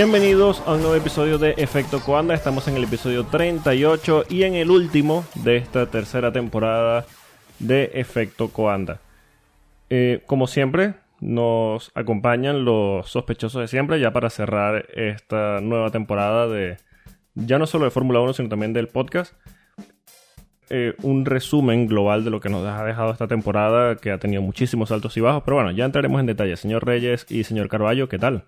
Bienvenidos a un nuevo episodio de Efecto Coanda. Estamos en el episodio 38 y en el último de esta tercera temporada de Efecto Coanda. Eh, como siempre, nos acompañan los sospechosos de siempre ya para cerrar esta nueva temporada de ya no solo de Fórmula 1, sino también del podcast. Eh, un resumen global de lo que nos ha dejado esta temporada, que ha tenido muchísimos altos y bajos, pero bueno, ya entraremos en detalle. Señor Reyes y señor Carballo, ¿qué tal?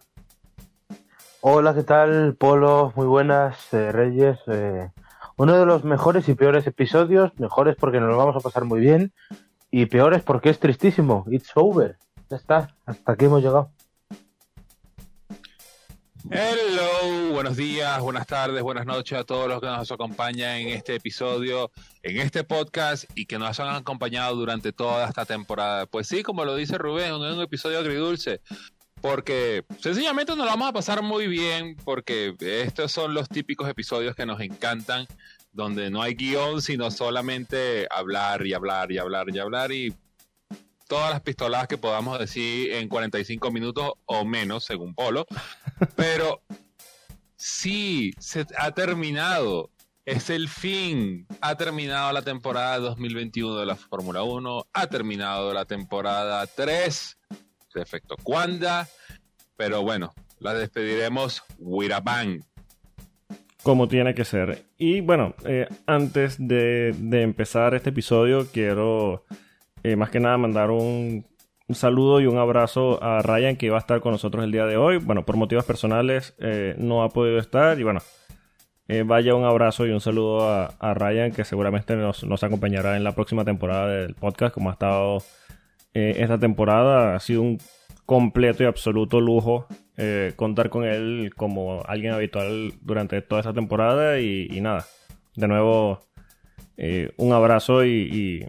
Hola, ¿qué tal? Polo, muy buenas, eh, Reyes. Eh, uno de los mejores y peores episodios, mejores porque nos lo vamos a pasar muy bien y peores porque es tristísimo. It's over. Ya está, hasta aquí hemos llegado. Hello, buenos días, buenas tardes, buenas noches a todos los que nos acompañan en este episodio, en este podcast y que nos han acompañado durante toda esta temporada. Pues sí, como lo dice Rubén, un, un episodio agridulce, porque sencillamente nos lo vamos a pasar muy bien, porque estos son los típicos episodios que nos encantan, donde no hay guion, sino solamente hablar y hablar y hablar y hablar y todas las pistoladas que podamos decir en 45 minutos o menos, según Polo. Pero sí, se ha terminado. Es el fin. Ha terminado la temporada 2021 de la Fórmula 1. Ha terminado la temporada 3 de efecto Cuanda. Pero bueno, la despediremos with a bang. Como tiene que ser. Y bueno, eh, antes de, de, empezar este episodio, quiero eh, más que nada mandar un, saludo y un abrazo a Ryan que va a estar con nosotros el día de hoy. Bueno, por motivos personales eh, no ha podido estar y bueno, vaya un abrazo y un saludo a, a Ryan que seguramente nos, nos, acompañará en la próxima temporada del podcast como ha estado esta temporada. Ha sido un completo y absoluto lujo eh, contar con él como alguien habitual durante toda esta temporada y, y nada, de nuevo eh, un abrazo y, y...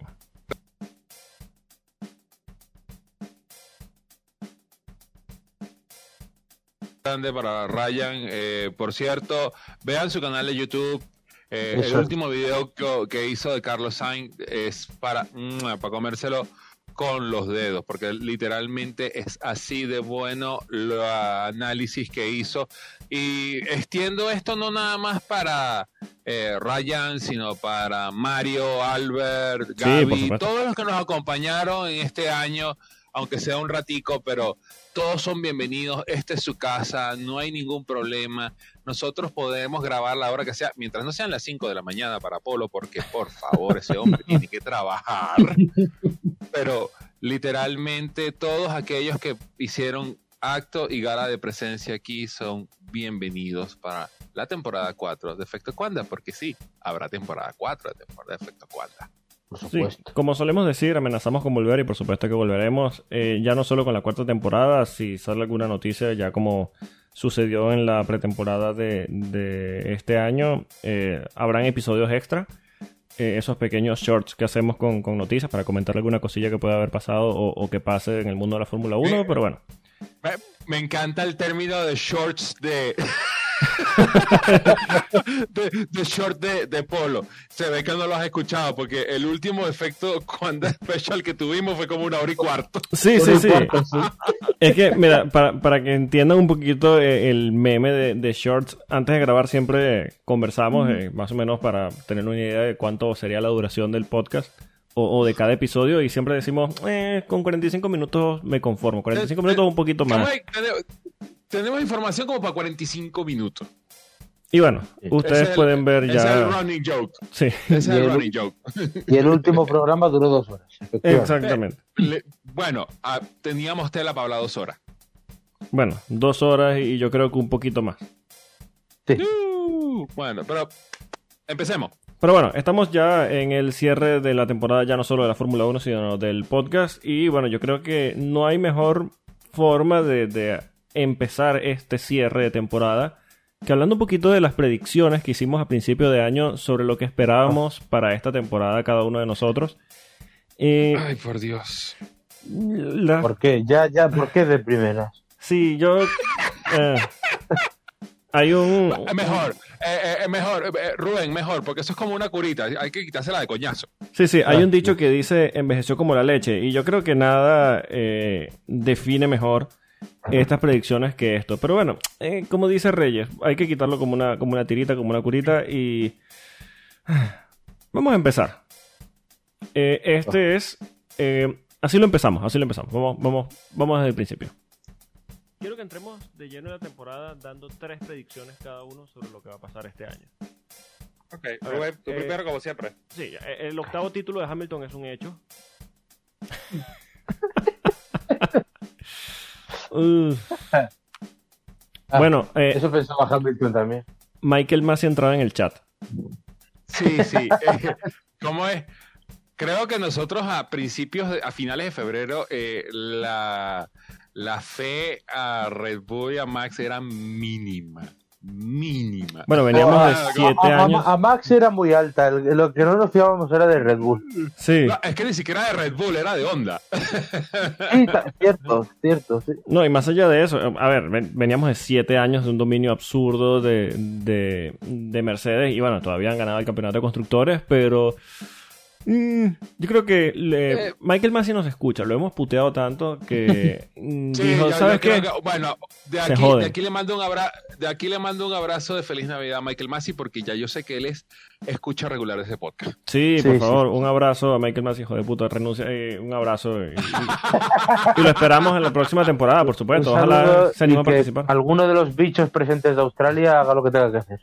grande para Ryan. Eh, por cierto, vean su canal de YouTube. Eh, el último video que, que, hizo de Carlos Sainz es para, mm, para comérselo con los dedos, porque literalmente es así de bueno el análisis que hizo. Y extiendo esto no nada más para eh, Ryan, sino para Mario, Albert, Gaby, sí, todos los que nos acompañaron en este año, aunque sea un ratico, pero todos son bienvenidos, esta es su casa, no hay ningún problema. Nosotros podemos grabar la hora que sea, mientras no sean las 5 de la mañana para Polo, porque por favor, ese hombre tiene que trabajar. Pero literalmente todos aquellos que hicieron acto y gala de presencia aquí son bienvenidos para la temporada 4 de Efecto Cuanda, porque sí, habrá temporada 4 de temporada de Efecto Cuanda. Sí, como solemos decir, amenazamos con volver y por supuesto que volveremos. Eh, ya no solo con la cuarta temporada, si sale alguna noticia, ya como sucedió en la pretemporada de, de este año, eh, habrán episodios extra. Eh, esos pequeños shorts que hacemos con, con, noticias para comentar alguna cosilla que pueda haber pasado o, o que pase en el mundo de la Fórmula 1, pero bueno. Me, me encanta el término de shorts de. de, de, short de, de, polo. Se ve que no lo has escuchado porque el último efecto cuando especial que tuvimos fue como una hora y cuarto. Sí, sí, sí. es que, mira, para, para, que entiendan un poquito el meme de, de shorts, antes de grabar siempre conversamos, mm. eh, más o menos para tener una idea de cuánto sería la duración del podcast. O, o, de cada episodio y siempre decimos, eh, con 45 minutos me conformo, 45 minutos un poquito más. Tenemos información como para 45 minutos. Y bueno, ustedes el, pueden ver ya. Es el running joke. Sí. Es el, running joke. Y el último programa duró dos horas. Exactamente. Le, bueno, ah, teníamos tela para hablar dos horas. Bueno, dos horas y yo creo que un poquito más. Sí. Uh, bueno, pero empecemos. Pero bueno, estamos ya en el cierre de la temporada, ya no solo de la Fórmula 1, sino del podcast. Y bueno, yo creo que no hay mejor forma de, de empezar este cierre de temporada que hablando un poquito de las predicciones que hicimos a principio de año sobre lo que esperábamos para esta temporada cada uno de nosotros. Eh, Ay, por Dios. La... ¿Por qué? Ya, ya, ¿por qué de primeras? Sí, yo... Eh, hay un... Mejor, eh, eh, mejor, eh, Rubén, mejor, porque eso es como una curita, hay que quitársela de coñazo. Sí, sí, hay un dicho que dice envejeció como la leche, y yo creo que nada define mejor estas predicciones que esto. Pero bueno, eh, como dice Reyes, hay que quitarlo como una, como una tirita, como una curita y... Vamos a empezar. Eh, este es... eh, así lo empezamos, así lo empezamos. Vamos, vamos, vamos desde el principio. Quiero que entremos de lleno en la temporada dando tres predicciones cada uno sobre lo que va a pasar este año. Ok, A ver, Rubén, tú eh, primero como siempre. Sí, el octavo título de Hamilton es un hecho. Ah, bueno, eh, Eso pensaba Hamilton también. Michael Massey entraba en el chat. Sí, sí. eh, ¿Cómo es? Creo que nosotros a principios, de- a finales de febrero, eh, la, la fe a Red Bull y a Max era mínima. Mínima. Bueno, veníamos de Ah, siete a, a- años. a Max era muy alta. el- Lo que no nos fiábamos era de Red Bull. Sí. No, es que ni siquiera de Red Bull, era de Honda. Sí, cierto, cierto. Sí. No, y más allá de eso, a ver, ven- veníamos de siete años de un dominio absurdo de, de, de Mercedes y bueno, todavía han ganado el campeonato de constructores, pero mm, yo creo que le- Eh. Michael Massey nos escucha, lo hemos puteado tanto que mm, Sí, dijo, yo- ¿sabes qué? que- bueno, de Se aquí, de aquí le mando un abrazo, de aquí le mando un abrazo de feliz Navidad a Michael Massey porque ya yo sé que él es escucha regular ese podcast. Sí, Sí, por sí, favor, sí. un abrazo a Michael Massey, hijo de puta, renuncia, eh, un abrazo y, y- y lo esperamos en la próxima temporada, por supuesto, Un ojalá se anime a participar. alguno de los bichos presentes de Australia haga lo que tenga que hacer.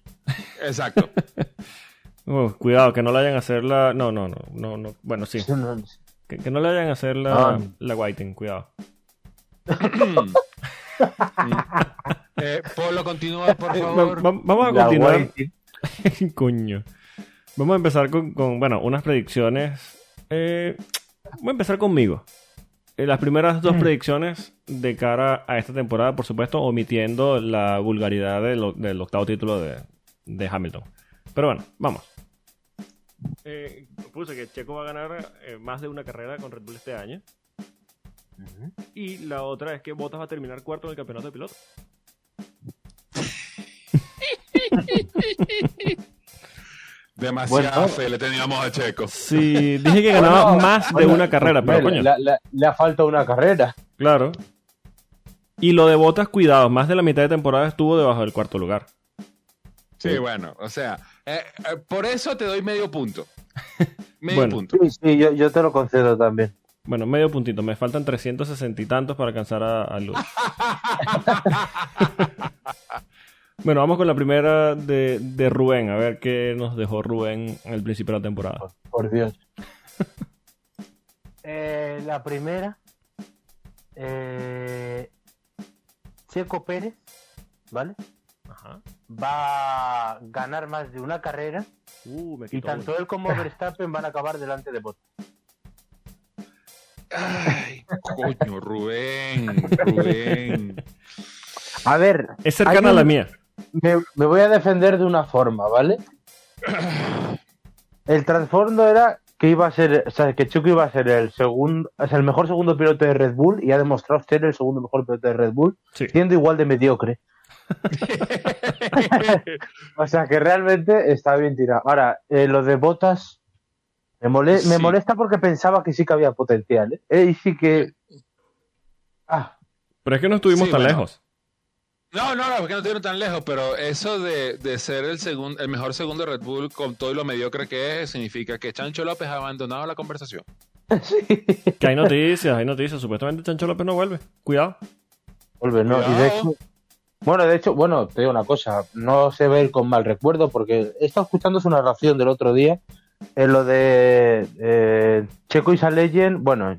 Exacto. Uh, cuidado, que no le hayan a hacer la... No, no, no, no, no. bueno, sí. Que, que no le hayan a hacer la, Ah. la whiting, cuidado. eh, Polo, continúa, por va- favor. va- vamos a La continuar. Whiting. Coño. Vamos a empezar con, con, bueno, unas predicciones. Eh, voy a empezar conmigo. Eh, las primeras dos predicciones de cara a esta temporada, por supuesto, omitiendo la vulgaridad del octavo título de, de Hamilton. Pero bueno, vamos. Eh, puse que Checo va a ganar eh, más de una carrera con Red Bull este año. Y la otra es que Bottas va a terminar cuarto en el campeonato de pilotos. Demasiada Bueno. fe le teníamos a Checo. Sí, dije que ganaba Bueno, más de bueno, una carrera, pero coño. le ha faltado una carrera. Claro. Y lo de Botas, cuidado, más de la mitad de temporada estuvo debajo del cuarto lugar. Sí, bueno, o sea, eh, eh, por eso te doy medio punto. Medio Bueno. punto. Sí, sí, yo, yo te lo concedo también. Bueno, medio puntito. Me faltan 360 y tantos para alcanzar a, a Luz. bueno, vamos con la primera de, de Rubén. A ver qué nos dejó Rubén al principio de la temporada. Por, por Dios. Eh, la primera. eh, Checo Pérez, ¿vale? Ajá. Va a ganar más de una carrera Uh, me y tanto él como Verstappen van a acabar delante de Bottas. Ay, coño, Rubén, Rubén. A ver, Es cercana a la mía. me, me voy a defender de una forma, ¿vale? El trasfondo era que iba a ser, o sea, que Checo iba a ser el segundo, o sea, el mejor segundo piloto de Red Bull y ha demostrado ser el segundo mejor piloto de Red Bull, Sí. siendo igual de mediocre. O sea, que realmente está bien tirado. Ahora, eh, lo de botas me, mole- me Sí. molesta porque pensaba que sí que había potencial, ¿eh? Eh, y sí que... Ah, Pero es que no estuvimos Sí, tan bueno. lejos. No, no, no, porque no estuvieron tan lejos, pero eso de, de ser el segundo, el mejor segundo de Red Bull con todo y lo mediocre que es, significa que Chancho López ha abandonado la conversación. sí. Que hay noticias, hay noticias. Supuestamente Chancho López no vuelve. Cuidado. Vuelve, ¿no? Y de hecho... Bueno, de hecho, bueno, te digo una cosa, no se ve con mal recuerdo porque he estado escuchando su narración del otro día en lo de eh, Checo y Saleyen. Bueno,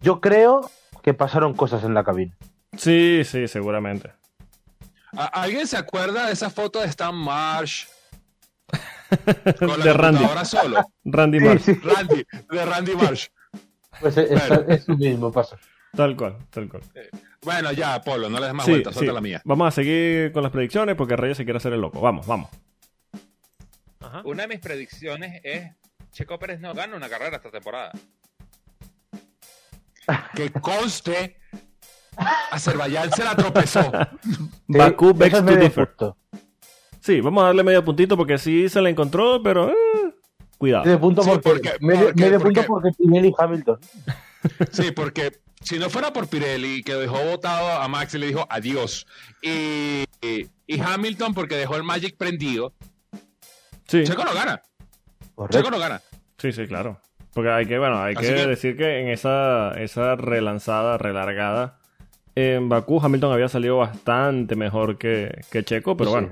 yo creo que pasaron cosas en la cabina. Sí, sí, seguramente. ¿A- ¿Alguien se acuerda de esa foto de Stan Marsh con la de Randy. computadora solo? Randy Marsh. sí, Randy, de Randy Marsh. pues es, Bueno. es su mismo paso. Tal cual, tal cual. Bueno, ya, Polo, no le des más Sí, vueltas, sí. suelta la mía. Vamos a seguir con las predicciones porque Reyes se quiere hacer el loco. Vamos, vamos. Ajá. Una de mis predicciones es Checo Pérez no gana una carrera esta temporada. Que conste, Azerbaiyán se la tropezó. Eso es to differ. Sí, vamos a darle medio puntito porque sí se la encontró, pero eh, cuidado. Medio punto Sí, porque, porque- medio, porque- medio porque- punto porque Pinelli y Hamilton. Sí, porque si no fuera por Pirelli, que dejó votado a Max y le dijo adiós, y, y Hamilton porque dejó el Magic prendido, Sí, Checo no gana. Correcto. Checo no gana. sí, sí, claro. Porque hay que, bueno, hay que- decir que en esa, esa relanzada, relargada, en Bakú Hamilton había salido bastante mejor que, que Checo, pero Sí. bueno.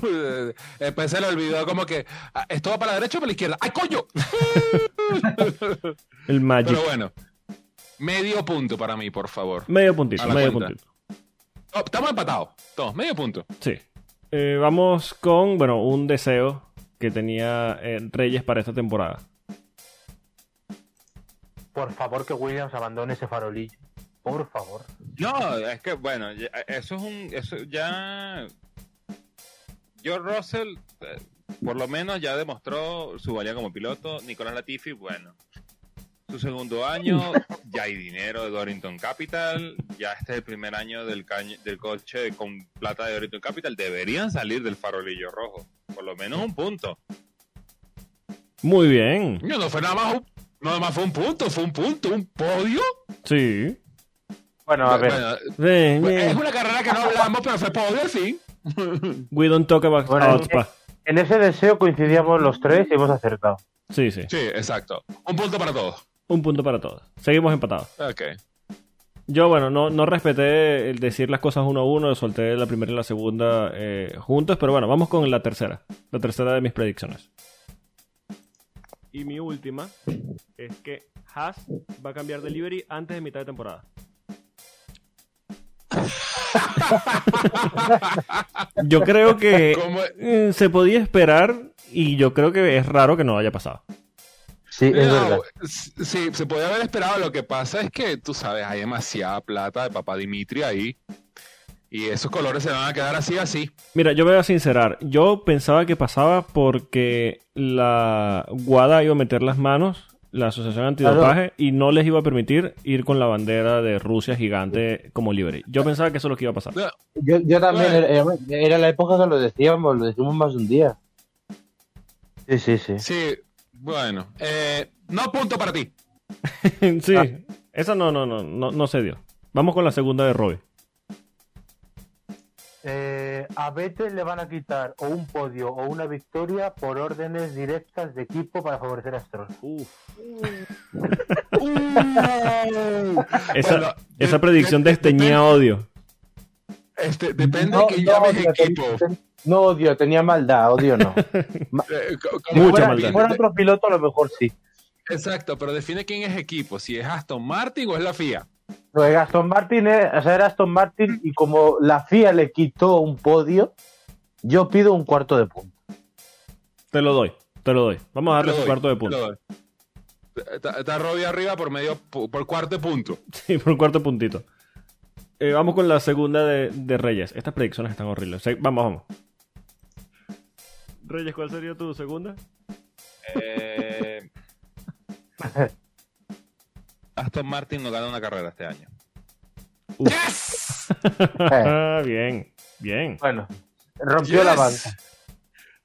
Después se le olvidó como que ah, esto va para la derecha o para la izquierda. ¡Ay, coño! El Magic. Pero bueno, medio punto para mí, por favor. Medio puntito, medio cuenta. puntito. Oh, estamos empatados. Todos, medio punto. Sí. Eh, vamos con, bueno, un deseo que tenía eh, Reyes para esta temporada. Por favor, que Williams abandone ese farolillo. Por favor. No, es que bueno, eso es un. Eso ya. George Russell, eh, por lo menos, ya demostró su valía como piloto. Nicolás Latifi, bueno. Su segundo año, ya hay dinero de Dorrington Capital. Ya este es el primer año del, caño- del coche con plata de Dorrington Capital. Deberían salir del farolillo rojo. Por lo menos un punto. Muy bien. No, no fue nada más un, nada más fue un punto, fue un punto, un podio. Sí. Bueno, a ver. Bueno, Bien, es una carrera que no hablamos, pero fue podio al fin. We don't talk about Bueno, Outspa. En ese deseo coincidíamos los tres y hemos acertado. Sí, sí. Sí, exacto. Un punto para todos. Un punto para todos. Seguimos empatados. Ok. Yo, bueno, no, no respeté el decir las cosas uno a uno, solté la primera y la segunda eh, juntos, pero bueno, vamos con la tercera. La tercera de mis predicciones. Y mi última es que Haas va a cambiar de livery antes de mitad de temporada. Yo creo que ¿Cómo? eh, se podía esperar y yo creo que es raro que no haya pasado. Sí, es No, verdad. Sí, se podía haber esperado. Lo que pasa es que, tú sabes, hay demasiada plata de papá Dimitri ahí. Y esos colores se van a quedar así, así. Mira, yo me voy a sincerar. Yo pensaba que pasaba porque la Guada iba a meter las manos, la Asociación Antidopaje, y no les iba a permitir ir con la bandera de Rusia gigante como libre. Yo pensaba que eso es lo que iba a pasar. Yo, yo también, era, era la época que lo decíamos, lo decimos más de un día. Sí, sí, sí. Sí, bueno. Eh, no punto para ti. sí, esa no, no, no, no, no se dio. Vamos con la segunda de Roy. Eh, a Vettel le van a quitar o un podio o una victoria por órdenes directas de equipo para favorecer a Stroll. Esa, Bueno, esa de- predicción de- desteñía odio. Este, depende No, de quién no, llames odio, equipo. ten- no odio, tenía maldad, odio no. Eh, Si Mucha fuera, maldad. si fuera otro piloto, a lo mejor sí. Exacto, pero define quién es equipo. Si es Aston Martin o es la FIA. Lo de Aston Martin, o sea, era Aston Martin y como la FIA le quitó un podio, yo pido un cuarto de punto. Te lo doy, te lo doy. Vamos a darle su lo cuarto de doy, punto. te lo doy. Está, Robbie arriba por medio, por cuarto de punto. Sí, por un cuarto puntito. Eh, vamos con la segunda de, de Reyes. Estas predicciones están horribles. Se- Vamos, vamos. Reyes, ¿cuál sería tu segunda? Eh, Aston Martin no gana una carrera este año. ¡Yes! Ah, bien, bien. Bueno, rompió la Yes. banca.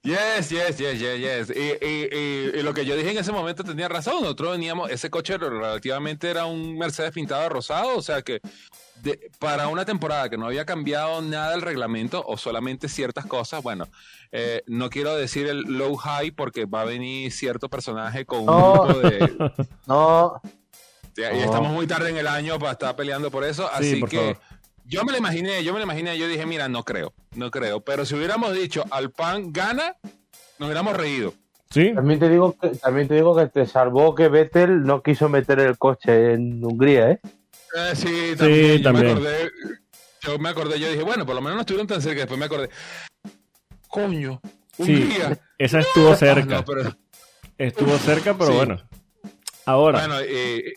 Yes, yes, yes, yes, yes. Y, y- y- y lo que yo dije en ese momento tenía razón. Nosotros veníamos, ese coche relativamente era un Mercedes pintado de rosado, o sea que de- para una temporada que no había cambiado nada el reglamento o solamente ciertas cosas, bueno, eh, no quiero decir el low high porque va a venir cierto personaje con un grupo de... No, y No. estamos muy tarde en el año para estar peleando por eso, Sí, así por que... favor. Yo me lo imaginé, yo me lo imaginé, yo dije, mira, no creo, no creo. Pero si hubiéramos dicho, Alpan gana, nos hubiéramos reído. ¿Sí? también te digo que también te digo que te salvó que Vettel no quiso meter el coche en Hungría, ¿eh? Eh, sí, también. yo, también. Me acordé, yo me acordé, yo dije, bueno, por lo menos no estuvieron tan cerca. Después me acordé, coño, un Sí, día. esa estuvo cerca. No, pero- Estuvo cerca, pero Sí. bueno. Ahora, bueno, y,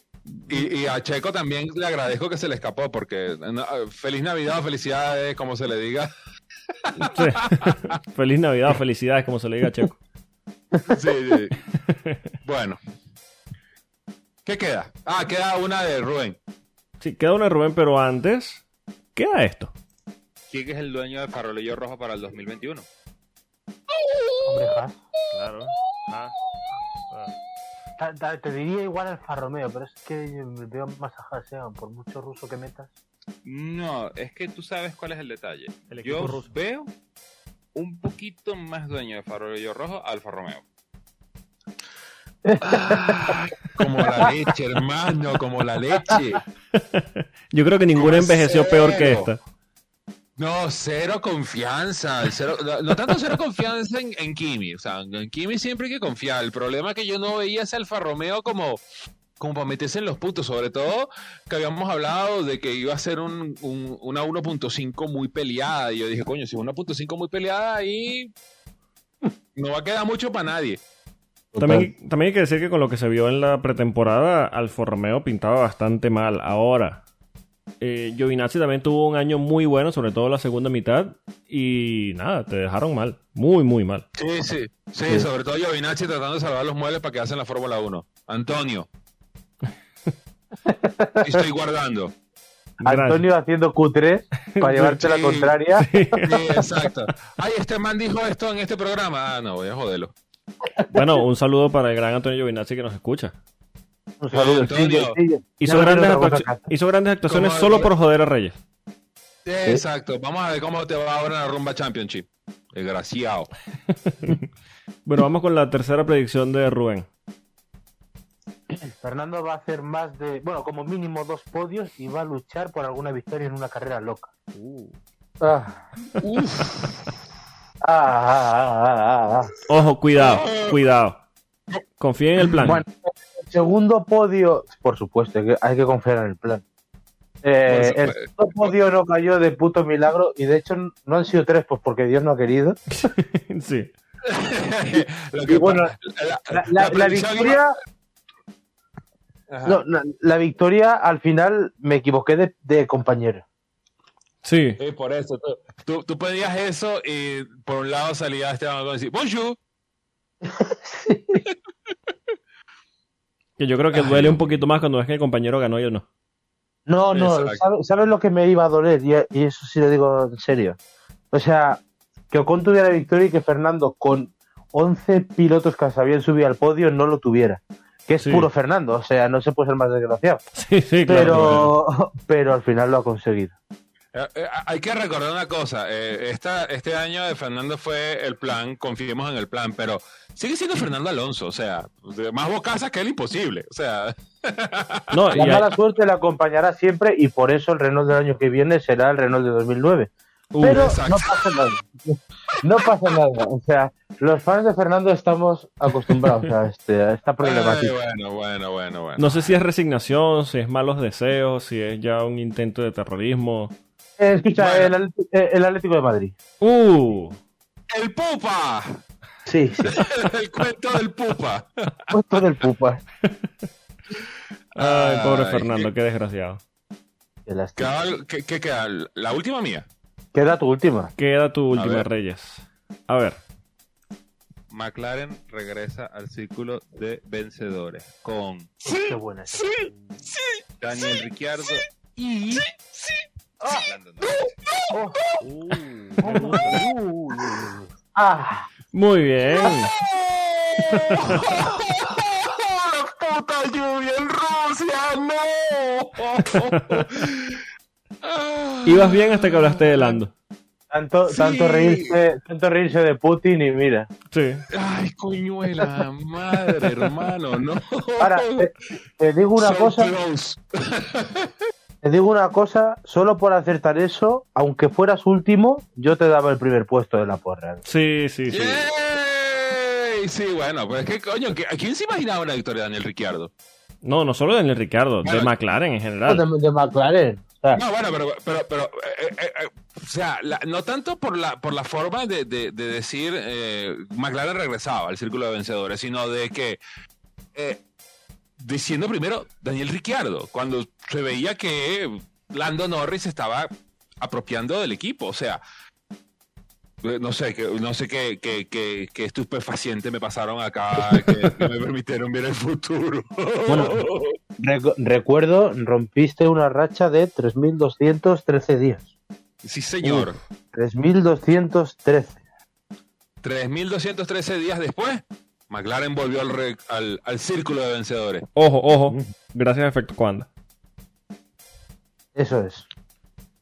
y- y a Checo también le agradezco que se le escapó, porque no, feliz Navidad o felicidades, como se le diga. sí. feliz Navidad, felicidades, como se le diga a Checo. Sí, sí. bueno. ¿Qué queda? Ah, queda una de Rubén. Sí, queda una de Rubén, pero antes, queda esto. ¿Quién es el dueño de Farolillo Rojo para el 2021? Hombre. Claro. Te diría igual Alfa Romeo, pero es que veo más a Hasean, por mucho ruso que metas. No, es que tú sabes cuál es el detalle. Yo veo un poquito más dueño de farolillo rojo Alfa Romeo. como la leche, hermano, como la leche. Yo creo que ninguna envejeció peor que esta. No, cero confianza. no, tanto cero confianza en, Kimi. O sea, en Kimi siempre hay que confiar. El problema es que yo no veía ese Alfa Romeo como, como para meterse en los puntos. Sobre todo que habíamos hablado de que iba a ser un, una 1.5 muy peleada. Y yo dije, coño, si una 1.5 muy peleada, ahí no va a quedar mucho para nadie. También, también, hay que decir que con lo que se vio en la pretemporada, Alfa Romeo pintaba bastante mal. Ahora, eh, Giovinazzi también tuvo un año muy bueno, sobre todo la segunda mitad. Y nada, te dejaron mal. Muy, muy mal. Sí, sí. Sí, sobre todo Giovinazzi tratando de salvar los muebles para que hacen la Fórmula 1. Antonio. Estoy guardando. Antonio haciendo Q3 para llevarte la contraria. Sí. exacto. Ay, este man dijo esto en este programa. Ah, no, voy a joderlo. Bueno, un saludo para el gran Antonio Giovinazzi que nos escucha. Un saludo, Hizo, grandes actuaciones solo por joder a Reyes. Exacto. Vamos a ver cómo te va ahora en la Rumba Championship. Desgraciado. bueno, vamos con la tercera predicción de Rubén. Fernando va a hacer más de, bueno, como mínimo dos podios y va a luchar por alguna victoria en una carrera loca. Uh. Ah. Ah, ah, ah, Ojo, cuidado, cuidado. Confía en el plan. Bueno, segundo podio, por supuesto, hay que confiar en el plan. Eh, el segundo podio no cayó de puto milagro y de hecho no han sido tres, pues porque Dios no ha querido. sí. y bueno, la, victoria. la, victoria al final me equivoqué de, compañero. Sí. por eso. Tú, tú, pedías eso y por un lado salía Esteban a decir Bonjour. sí. Que yo creo que duele un poquito más cuando ves que el compañero ganó y yo no. No, no, ¿sabes, lo que me iba a doler? Y, eso sí lo digo en serio. O sea, que Ocon tuviera victoria y que Fernando, con 11 pilotos que se habían subido al podio, no lo tuviera. Que es puro Fernando, o sea, no se puede ser más desgraciado. Sí, sí, claro. Pero, pero al final lo ha conseguido. Eh, eh, hay que recordar una cosa, eh, este año de Fernando fue el plan, confiemos en el plan, pero sigue siendo Fernando Alonso, o sea, más bocazas que él imposible, o sea... No, la mala suerte le acompañará siempre y por eso el Renault del año que viene será el Renault de 2009. Uh, pero no pasa nada. No pasa nada. O sea, los fans de Fernando estamos acostumbrados a, este, a esta problemática. bueno, bueno, bueno, bueno. No sé si es resignación, si es malos deseos, si es ya un intento de terrorismo. Eh, escucha, el, el, Atlético de Madrid. ¡Uh! ¡El Pupa! Sí, sí. el cuento del Pupa. El cuento del Pupa. Ay, pobre Fernando, qué, desgraciado. Qué, qué, queda? ¿La última mía? Queda tu última. Queda tu última, Reyes. A ver. McLaren regresa al círculo de vencedores con sí, qué buena sí, sí, Daniel Ricciardo y. Muy bien. ¡La puta lluvia en Rusia! ¡No! Ibas bien hasta que hablaste de Lando. Tanto, tanto, reírse, tanto reírse de Putin y mira. Sí. Ay, coñuela, madre, hermano, no. Ahora, te, digo una cosa. Te digo una cosa, solo por acertar eso, aunque fueras último, yo te daba el primer puesto de la porra. Sí, sí, sí. Sí, bueno, pues es que, coño, ¿a quién se imaginaba una victoria de Daniel Ricciardo? No, no solo de Daniel Ricciardo, de McLaren en general. De, McLaren. no, bueno, pero, pero, pero eh, eh, eh, o sea, no tanto por la, por la forma de, de, decir McLaren regresaba al círculo de vencedores, sino de que diciendo primero Daniel Ricciardo, cuando se veía que Lando Norris estaba apropiando del equipo. O sea, no sé, que, no sé qué, qué, qué, estupefaciente me pasaron acá que, me permitieron ver el futuro. Bueno, recuerdo, rompiste una racha de 3.213 días. Sí, señor. 3.213. 3.213 días después McLaren volvió al, al, círculo de vencedores. Ojo, ojo. Gracias a Efecto Cuanda. Eso es.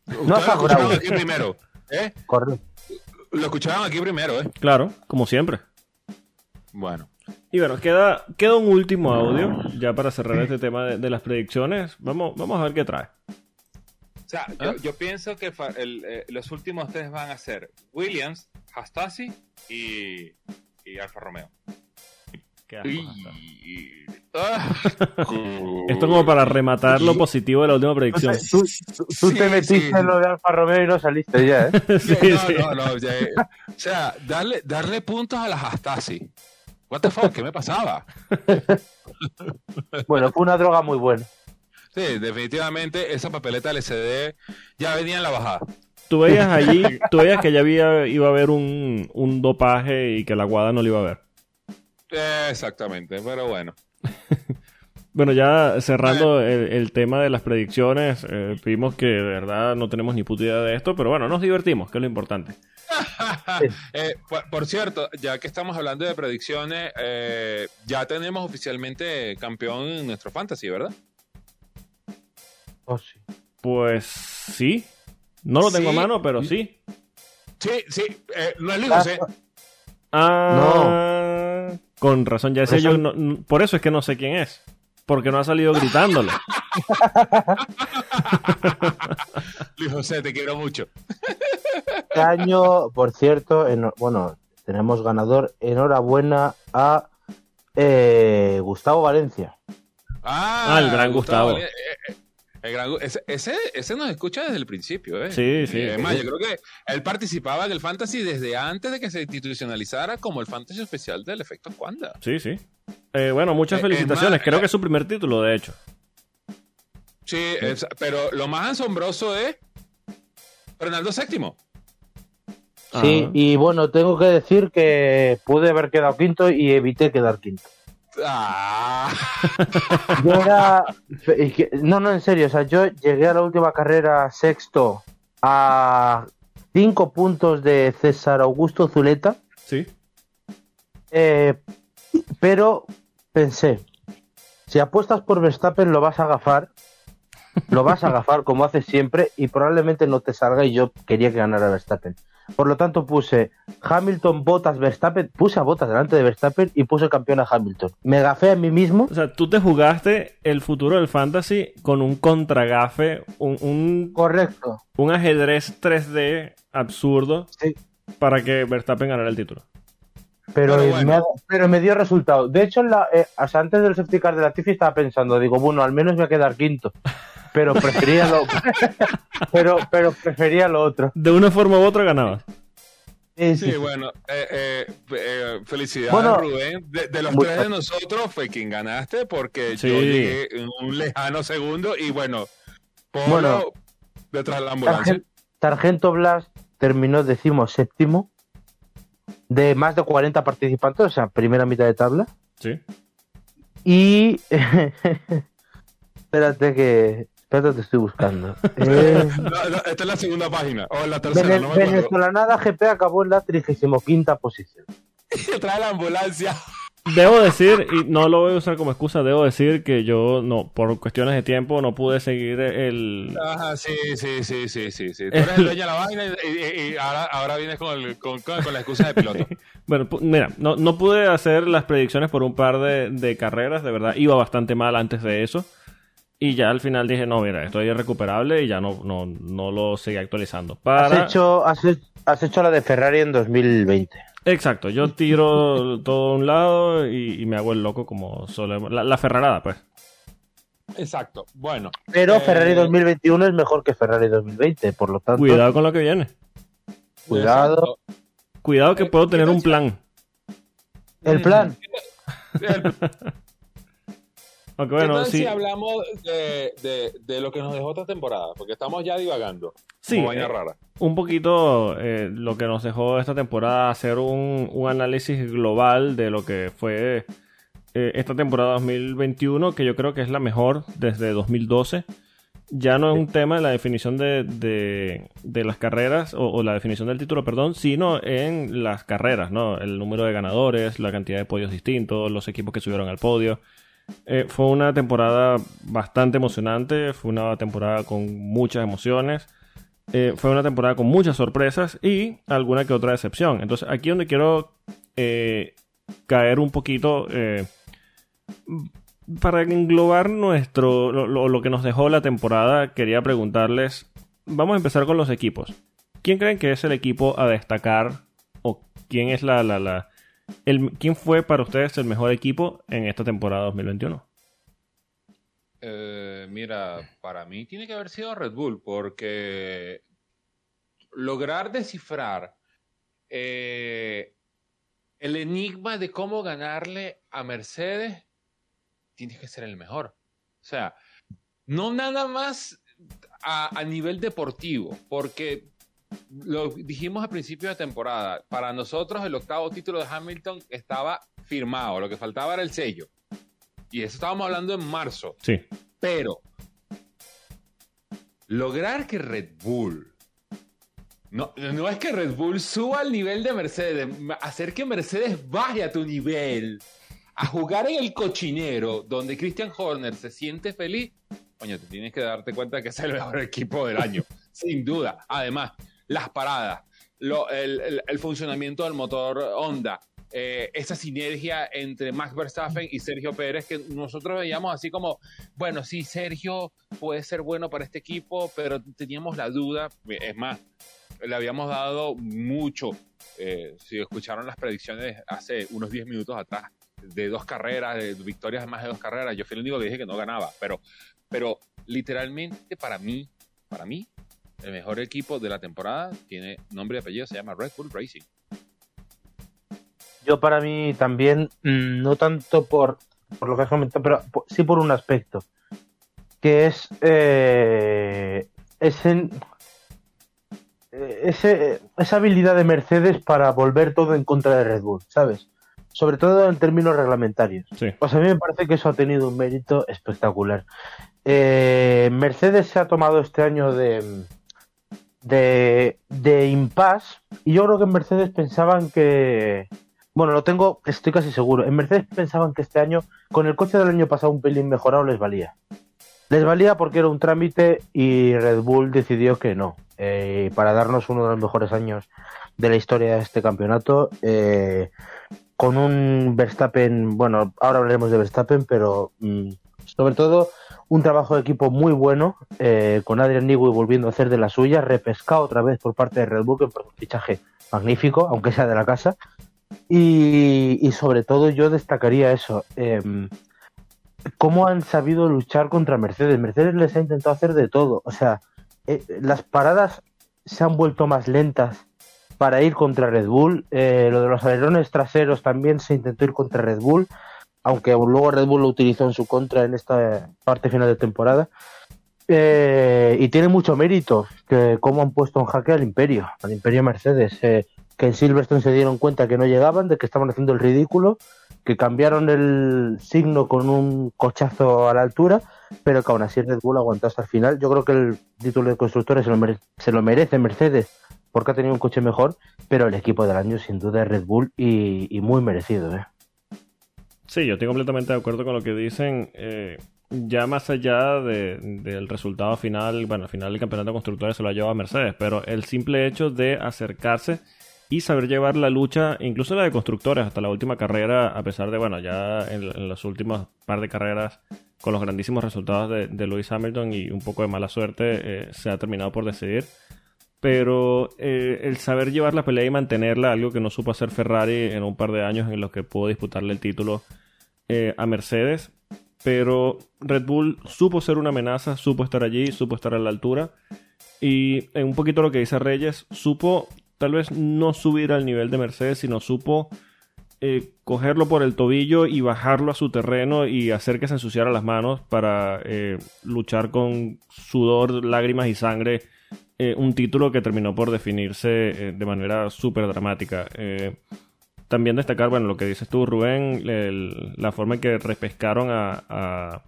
No lo escucharon aquí primero. ¿eh? Correcto. Lo escuchaban aquí primero, ¿eh? Claro, como siempre. Bueno. Y bueno, queda, queda un último audio ya para cerrar este tema de, las predicciones. Vamos, vamos a ver qué trae. O sea, yo, ¿Ah? pienso que eh, los últimos tres van a ser Williams, Hastasi y, y Alfa Romeo. Esto como para rematar lo positivo de la última predicción. Tú, te metiste en lo de Alfa Romeo y no saliste ya, ¿eh? sí, no, no, no, O sea, darle, darle puntos a las Astasi. What the fuck, ¿qué me pasaba? bueno, fue una droga muy buena. Sí, definitivamente esa papeleta LCD ya venía en la bajada. Tú veías allí, tú veías que ya había, iba a haber un, un dopaje y que la guada no lo iba a ver. exactamente, pero bueno. bueno, ya cerrando el, tema de las predicciones, eh, vimos que de verdad no tenemos ni puta idea de esto, pero bueno, nos divertimos, que es lo importante. Eh, por, cierto, ya que estamos hablando de predicciones, eh, ya tenemos oficialmente campeón en nuestro fantasy, ¿verdad? Oh, sí. Pues sí. No lo tengo a mano, pero sí. Sí, sí. Eh, no es Luis José. Ah, no. con razón, ya sé yo. por eso es que no sé quién es. Porque no ha salido gritándolo. Luis José, te quiero mucho. Este año, por cierto, bueno, tenemos ganador. Enhorabuena a eh, Gustavo Valencia. Ah, el gran Gustavo. Eh, eh, ese, ese, nos escucha desde el principio, ¿eh? Sí, sí. Además, yo creo que él participaba en el Fantasy desde antes de que se institucionalizara como el Fantasy especial del efecto Cuanda. Sí, sí. bueno, muchas felicitaciones. creo que es su primer título, de hecho. Sí, pero lo más asombroso es Ronaldo VII. Sí, y bueno, tengo que decir que pude haber quedado quinto y evité quedar quinto. Ah. Yo era. No, no, en serio. O sea, yo llegué a la última carrera sexto a cinco puntos de César Augusto Zuleta. Sí. Eh, pero pensé, si apuestas por Verstappen lo vas a agafar, lo vas a agafar como haces siempre y probablemente no te salga y yo quería que ganara Verstappen. Por lo tanto, puse Hamilton, Bottas, Verstappen. Puse a Bottas delante de Verstappen y puse campeón a Hamilton. Me gafé a mí mismo. O sea, tú te jugaste el futuro del fantasy con un contragafe, un, Correcto. Un ajedrez 3D absurdo para que Verstappen ganara el título. Pero, me, pero me dio resultado. De hecho, la, eh, antes del safety car de la Tiffy estaba pensando, digo, bueno, al menos voy a quedar quinto pero prefería lo pero pero prefería lo otro. De una forma u otra ganaba. Sí, bueno, eh, eh, eh, felicidades Rubén. De, los tres de nosotros fue quien ganaste porque yo llegué en un lejano segundo y bueno, Polo detrás de la ambulancia. Sargento Blas terminó decimos séptimo de más de 40 participantes, o sea, primera mitad de tabla. Sí. Y espérate que Espérate, te estoy buscando. Eh... esta es la segunda página, o la tercera. no Venezuelanada GP acabó en la 35 posición. Trae la ambulancia. Debo decir, y no lo voy a usar como excusa, debo decir que yo no, por cuestiones de tiempo, no pude seguir el. Ajá, sí, sí, sí, sí, sí, sí. Tú eres el dueño de la vaina y, ahora, ahora, vienes con, el, con, con, la excusa de piloto. bueno, mira, no, no pude hacer las predicciones por un par de, de carreras, de verdad, iba bastante mal antes de eso. Y ya al final dije, no, mira, esto es irrecuperable y ya no, no, no lo seguí actualizando. ¿Has, hecho, has, hecho la de Ferrari en 2020. Exacto, yo tiro todo a un lado y, me hago el loco como solemos. La, la Ferrarada, pues. Exacto, bueno. Pero eh, Ferrari 2021 es mejor que Ferrari 2020, por lo tanto. Cuidado con lo que viene. Cuidado. Cuidado que puedo tener un plan. ¿El plan? bueno, si hablamos de, lo que nos dejó esta temporada? Porque estamos ya divagando. Sí, eh, rara. un poquito eh, lo que nos dejó esta temporada, hacer un, análisis global de lo que fue eh, esta temporada 2021, que yo creo que es la mejor desde 2012. ya no es un tema de la definición de, de, las carreras o, la definición del título, perdón, sino en las carreras, ¿no? El número de ganadores, la cantidad de podios distintos, los equipos que subieron al podio. Eh, fue una temporada bastante emocionante, fue una temporada con muchas emociones, eh, fue una temporada con muchas sorpresas y alguna que otra decepción. Entonces aquí donde quiero eh, caer un poquito para englobar nuestro lo, que nos dejó la temporada, quería preguntarles, vamos a empezar con los equipos. ¿Quién creen que es el equipo a destacar o quién es la, la, la el, quién fue para ustedes el mejor equipo en esta temporada 2021? Eh, mira, para mí tiene que haber sido Red Bull porque lograr descifrar eh, el enigma de cómo ganarle a Mercedes tienes que ser el mejor. O sea, no nada más a, nivel deportivo, porque lo dijimos al principio de temporada, para nosotros el octavo título de Hamilton estaba firmado, lo que faltaba era el sello. Y eso estábamos hablando en marzo. Sí. Pero lograr que Red Bull no, no es que Red Bull suba al nivel de Mercedes, hacer que Mercedes baje a tu nivel a jugar en el cochinero donde Christian Horner se siente feliz, coño, te tienes que darte cuenta que es el mejor equipo del año, sin duda. Además, las paradas, el, funcionamiento del motor Honda, eh, esa sinergia entre Max Verstappen y Sergio Pérez que nosotros veíamos así como, bueno, sí, Sergio puede ser bueno para este equipo, pero teníamos la duda, es más, le habíamos dado mucho, eh, si escucharon las predicciones hace unos 10 minutos atrás, de dos carreras, de victorias más de dos carreras. Yo fui el único que dije que no ganaba, pero, pero literalmente para mí, para mí, el mejor equipo de la temporada tiene nombre y apellido, se llama Red Bull Racing. Yo para mí también, mm, no tanto por, por lo que has comentado, pero sí por un aspecto, que es eh, ese, ese, esa habilidad de Mercedes para volver todo en contra de Red Bull, ¿sabes? sobre todo en términos reglamentarios. Pues a mí me parece que eso ha tenido un mérito espectacular. Eh, Mercedes se ha tomado este año de, de, de impasse y yo creo que en Mercedes pensaban que, bueno, lo tengo, estoy casi seguro, en Mercedes pensaban que este año, con el coche del año pasado un pelín mejorado, les valía. Les valía porque era un trámite y Red Bull decidió que no. Eh, para darnos uno de los mejores años de la historia de este campeonato, eh, con un Verstappen, bueno, ahora hablaremos de Verstappen, pero mm, sobre todo un trabajo de equipo muy bueno, eh, con Adrian Newey volviendo a hacer de la suya, repescado otra vez por parte de Red Bull, que un fichaje magnífico, aunque sea de la casa. Y, sobre todo yo destacaría eso, em, cómo han sabido luchar contra Mercedes. Mercedes les ha intentado hacer de todo, o sea, eh, las paradas se han vuelto más lentas para ir contra Red Bull. Eh, lo de los alerones traseros también se intentó ir contra Red Bull, aunque luego Red Bull lo utilizó en su contra en esta parte final de temporada. Eh, y tiene mucho mérito que cómo han puesto en jaque al Imperio, al Imperio Mercedes, eh, que en Silverstone se dieron cuenta que no llegaban, de que estaban haciendo el ridículo, que cambiaron el signo con un cochazo a la altura, pero que aún así Red Bull aguantó hasta el final. Yo creo que el título de constructores se lo, se lo merece Mercedes porque ha tenido un coche mejor, pero el equipo del año sin duda es Red Bull y, muy merecido. ¿eh? Sí, yo estoy completamente de acuerdo con lo que dicen. Eh, ya más allá del resultado final, bueno, al final el campeonato de constructores se lo ha llevado a Mercedes, pero el simple hecho de acercarse y saber llevar la lucha, incluso la de constructores, hasta la última carrera, a pesar de, bueno, ya en, las últimas par de carreras, con los grandísimos resultados de, de Lewis Hamilton y un poco de mala suerte, eh, se ha terminado por decidir pero eh, el saber llevar la pelea y mantenerla, algo que no supo hacer Ferrari en un par de años en los que pudo disputarle el título eh, a Mercedes, pero Red Bull supo ser una amenaza, supo estar allí, supo estar a la altura y en un poquito lo que dice Reyes, supo tal vez no subir al nivel de Mercedes, sino supo eh, cogerlo por el tobillo y bajarlo a su terreno y hacer que se ensuciara las manos para luchar con sudor, lágrimas y sangre eh, un título que terminó por definirse eh, de manera súper dramática. También destacar, bueno, lo que dices tú, Rubén, la forma en que repescaron a, a,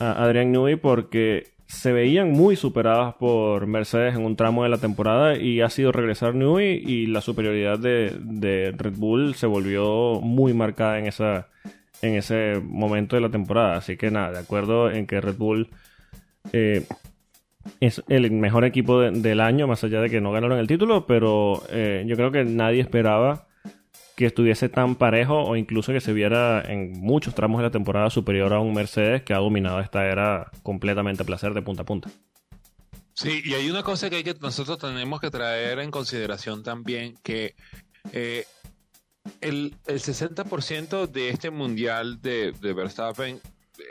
Adrian Newey, porque se veían muy superadas por Mercedes en un tramo de la temporada y ha sido regresar Newey y la superioridad de, Red Bull se volvió muy marcada en esa en ese momento de la temporada. Así que nada, de acuerdo en que Red Bull eh, es el mejor equipo del año, más allá de que no ganaron el título, pero eh, yo creo que nadie esperaba que estuviese tan parejo o incluso que se viera en muchos tramos de la temporada superior a un Mercedes que ha dominado esta era completamente a placer de punta a punta. Sí, y hay una cosa que, hay que nosotros tenemos que traer en consideración también, que eh, el, el 60% de este mundial de, de Verstappen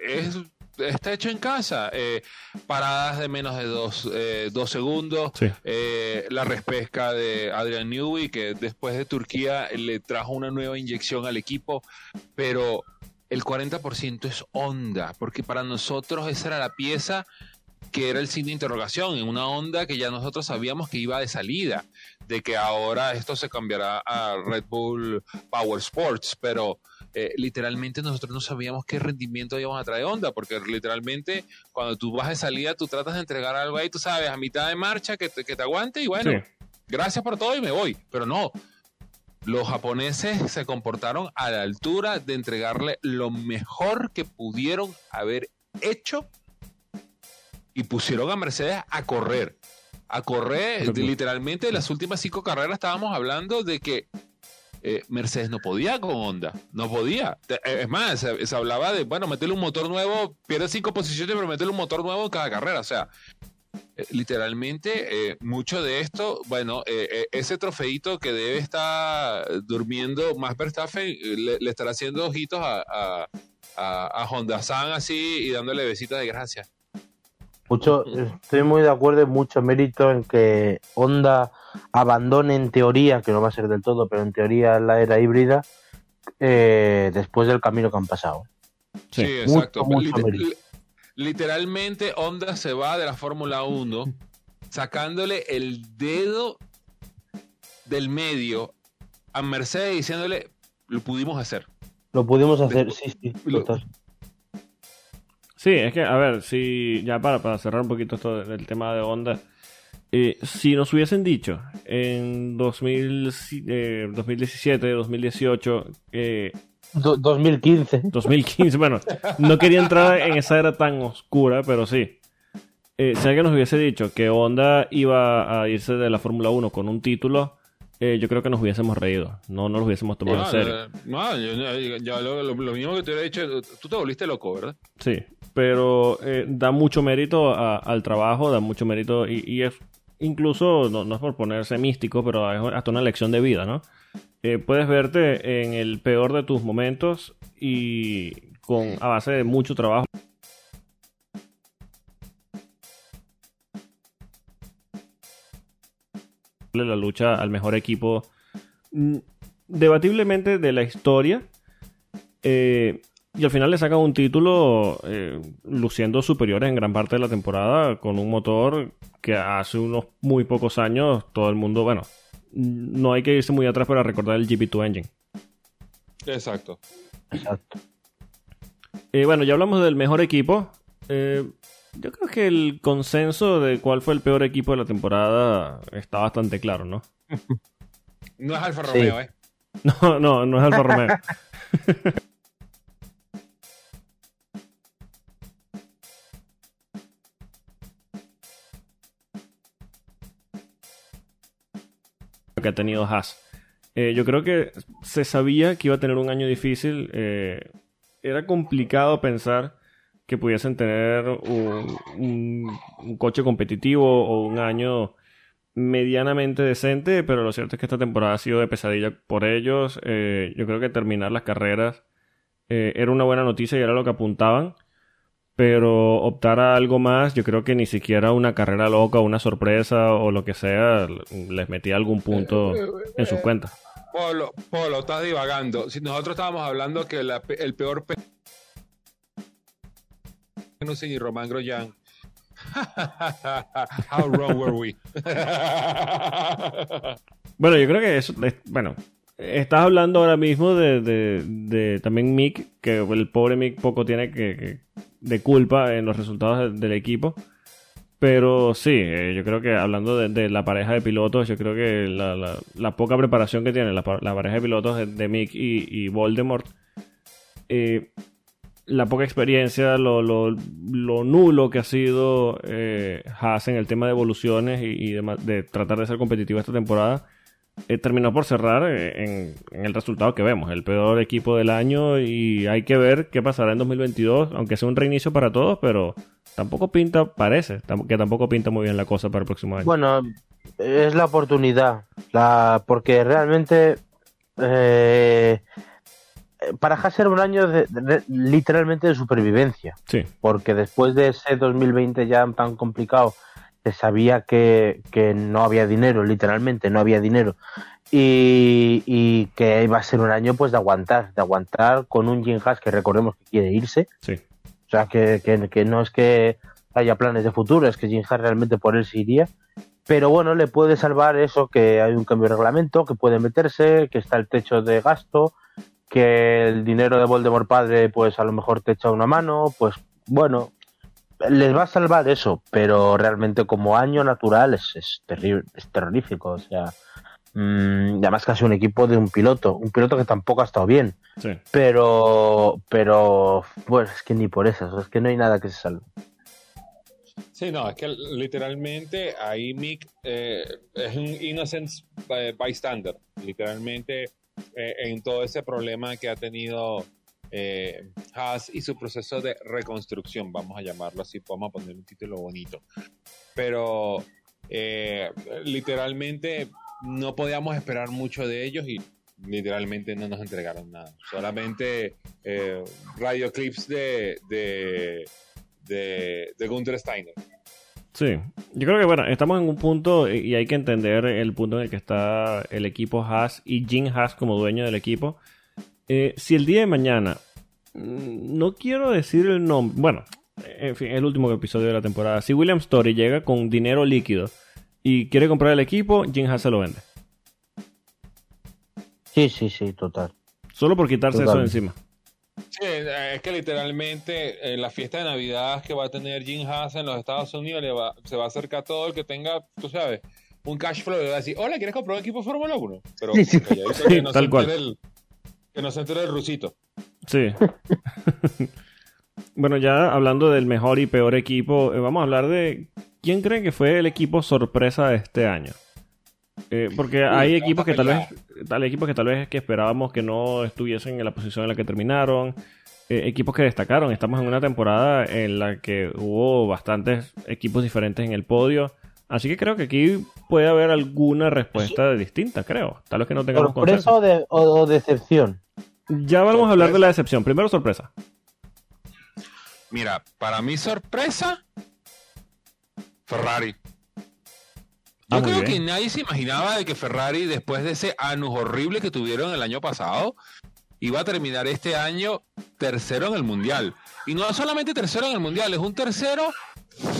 es está hecho en casa. Eh, paradas de menos de dos, eh, segundos. Eh, la respesca de Adrian Newey, que después de Turquía le trajo una nueva inyección al equipo. Pero el 40% es Honda, porque para nosotros esa era la pieza que era el signo de interrogación, en una onda que ya nosotros sabíamos que iba de salida, de que ahora esto se cambiará a Red Bull Power Sports, pero eh, literalmente nosotros no sabíamos qué rendimiento íbamos a traer onda, porque literalmente cuando tú vas de salida, tú tratas de entregar algo ahí, tú sabes, a mitad de marcha que te, que te aguante y bueno, gracias por todo y me voy. Pero no, los japoneses se comportaron a la altura de entregarle lo mejor que pudieron haber hecho y pusieron a Mercedes a correr. A correr, literalmente, las últimas cinco carreras estábamos hablando de que eh, Mercedes no podía con Honda, no podía. Eh, es más, se, hablaba de, bueno, meterle un motor nuevo, pierde cinco posiciones, pero meterle un motor nuevo en cada carrera. O sea, eh, literalmente, mucho de esto, bueno, ese trofeito que debe estar durmiendo más Verstappen, le, estará haciendo ojitos a, a, Honda San así y dándole besitas de gracia. Mucho, estoy muy de acuerdo, mucho mérito en que Honda abandone en teoría, que no va a ser del todo, pero en teoría la era híbrida, eh, después del camino que han pasado. Sí, exacto. literalmente Honda se va de la Fórmula 1 sacándole el dedo del medio a Mercedes diciéndole, lo pudimos hacer. Lo pudimos hacer, sí, sí. Sí, es que, a ver, si ya para, para cerrar un poquito esto del tema de Honda, eh, si nos hubiesen dicho en 2000, 2017, 2018, 2015. 2015, bueno, no quería entrar en esa era tan oscura, pero sí. Eh, si alguien nos hubiese dicho que Honda iba a irse de la Fórmula 1 con un título, eh, yo creo que nos hubiésemos reído. No nos lo hubiésemos tomado en serio. No, yo, lo, mismo que te hubiera dicho, tú te volviste loco, ¿verdad? Sí, pero eh, da mucho mérito al trabajo, da mucho mérito y, es incluso, no, es por ponerse místico, pero es hasta una lección de vida, ¿no? Eh, puedes verte en el peor de tus momentos y con a base de mucho trabajo. La lucha al mejor equipo mm, debatiblemente de la historia. Eh, y al final le sacan un título eh, luciendo superiores en gran parte de la temporada con un motor que hace unos muy pocos años todo el mundo, bueno, no hay que irse muy atrás para recordar el GP2 Engine. Exacto. Exacto. Eh, bueno, ya hablamos del mejor equipo. Yo creo que el consenso de cuál fue el peor equipo de la temporada está bastante claro, ¿no? no es Alfa Romeo, ¿eh? No, no, no es Alfa Romeo. que ha tenido Haas. Eh, yo creo que se sabía que iba a tener un año difícil. Eh, era complicado pensar que pudiesen tener un, coche competitivo o un año medianamente decente, pero lo cierto es que esta temporada ha sido de pesadilla por ellos. Eh, yo creo que terminar las carreras eh, era una buena noticia y era lo que apuntaban, pero optar a algo más, yo creo que ni siquiera una carrera loca, una sorpresa o lo que sea, les metía algún punto en sus cuentas. Polo, Polo, estás divagando. Si nosotros estábamos hablando que el peor y Román Grosjean. How wrong were we? bueno, yo creo que eso, bueno, estás hablando ahora mismo de, de, también Mick, que el pobre Mick poco tiene que, de culpa en los resultados del equipo. Pero sí, eh, yo creo que hablando de, la pareja de pilotos, yo creo que la, poca preparación que tiene la, pareja de pilotos de, Mick y, Voldemort, eh, la poca experiencia, lo, nulo que ha sido eh, Haas en el tema de evoluciones y, de, tratar de ser competitivo esta temporada, eh, terminó por cerrar en, en, el resultado que vemos, el peor equipo del año y hay que ver qué pasará en 2022, aunque sea un reinicio para todos, pero tampoco pinta, parece, que tampoco pinta muy bien la cosa para el próximo año. Bueno, es la oportunidad, la, porque realmente eh, para Haas era un año de, literalmente de supervivencia. Sí. Porque después de ese 2020 ya tan complicado, se sabía que, no había dinero, literalmente no había dinero. Y, y, que iba a ser un año pues de aguantar, de aguantar con un Jim Haas que recordemos que quiere irse. Sí. O sea, que, que, no es que haya planes de futuro, es que Jim Haas realmente por él se iría. Pero bueno, le puede salvar eso, que hay un cambio de reglamento, que puede meterse, que está el techo de gasto, que el dinero de Voldemort padre, pues a lo mejor te echa una mano, pues bueno, les va a salvar eso, pero realmente como año natural es, es, terrible, es terrorífico, o sea, mmm, además casi un equipo de un piloto, un piloto que tampoco ha estado bien, pero, pero, pues es que ni por eso, es que no hay nada que se salve. Sí, no, es que literalmente ahí Mick eh, es un innocent bystander. Literalmente eh, en todo ese problema que ha tenido eh, Haas y su proceso de reconstrucción, vamos a llamarlo así, vamos a poner un título bonito. Pero eh, literalmente no podíamos esperar mucho de ellos y literalmente no nos entregaron nada. Solamente eh, radio clips de, de, de, de Gunther Steiner. Sí, yo creo que bueno, estamos en un punto y hay que entender el punto en el que está el equipo Haas y Jim Haas como dueño del equipo. Eh, si el día de mañana, mm, no quiero decir el nombre, bueno, en fin, el último episodio de la temporada, si William Story llega con dinero líquido y quiere comprar el equipo, Jim Haas se lo vende. Sí, sí, sí, total. Solo por quitarse eso de encima. Sí, es que literalmente en la fiesta de Navidad que va a tener Jim Haas en los Estados Unidos le va, se va a acercar todo el que tenga, tú sabes, un cash flow y va a decir, hola, ¿quieres comprar un equipo de Fórmula 1? Pero que no tal cual. El, que no se entere el rusito. Sí. bueno, ya hablando del mejor y peor equipo, eh, vamos a hablar de quién cree que fue el equipo sorpresa de este año. Eh, porque hay equipos que tal vez, tal equipos que tal vez que esperábamos que no estuviesen en la posición en la que terminaron, eh, equipos que destacaron. Estamos en una temporada en la que hubo bastantes equipos diferentes en el podio. Así que creo que aquí puede haber alguna respuesta distinta, creo. Tal vez que no tengamos ¿Sorpresa o, de, o decepción? Ya vamos a hablar de la decepción. Primero, sorpresa. Mira, para mí sorpresa, Ferrari. Yo creo que nadie se imaginaba de que Ferrari, después de ese anus horrible que tuvieron el año pasado, iba a terminar este año tercero en el Mundial. Y no solamente tercero en el Mundial, es un tercero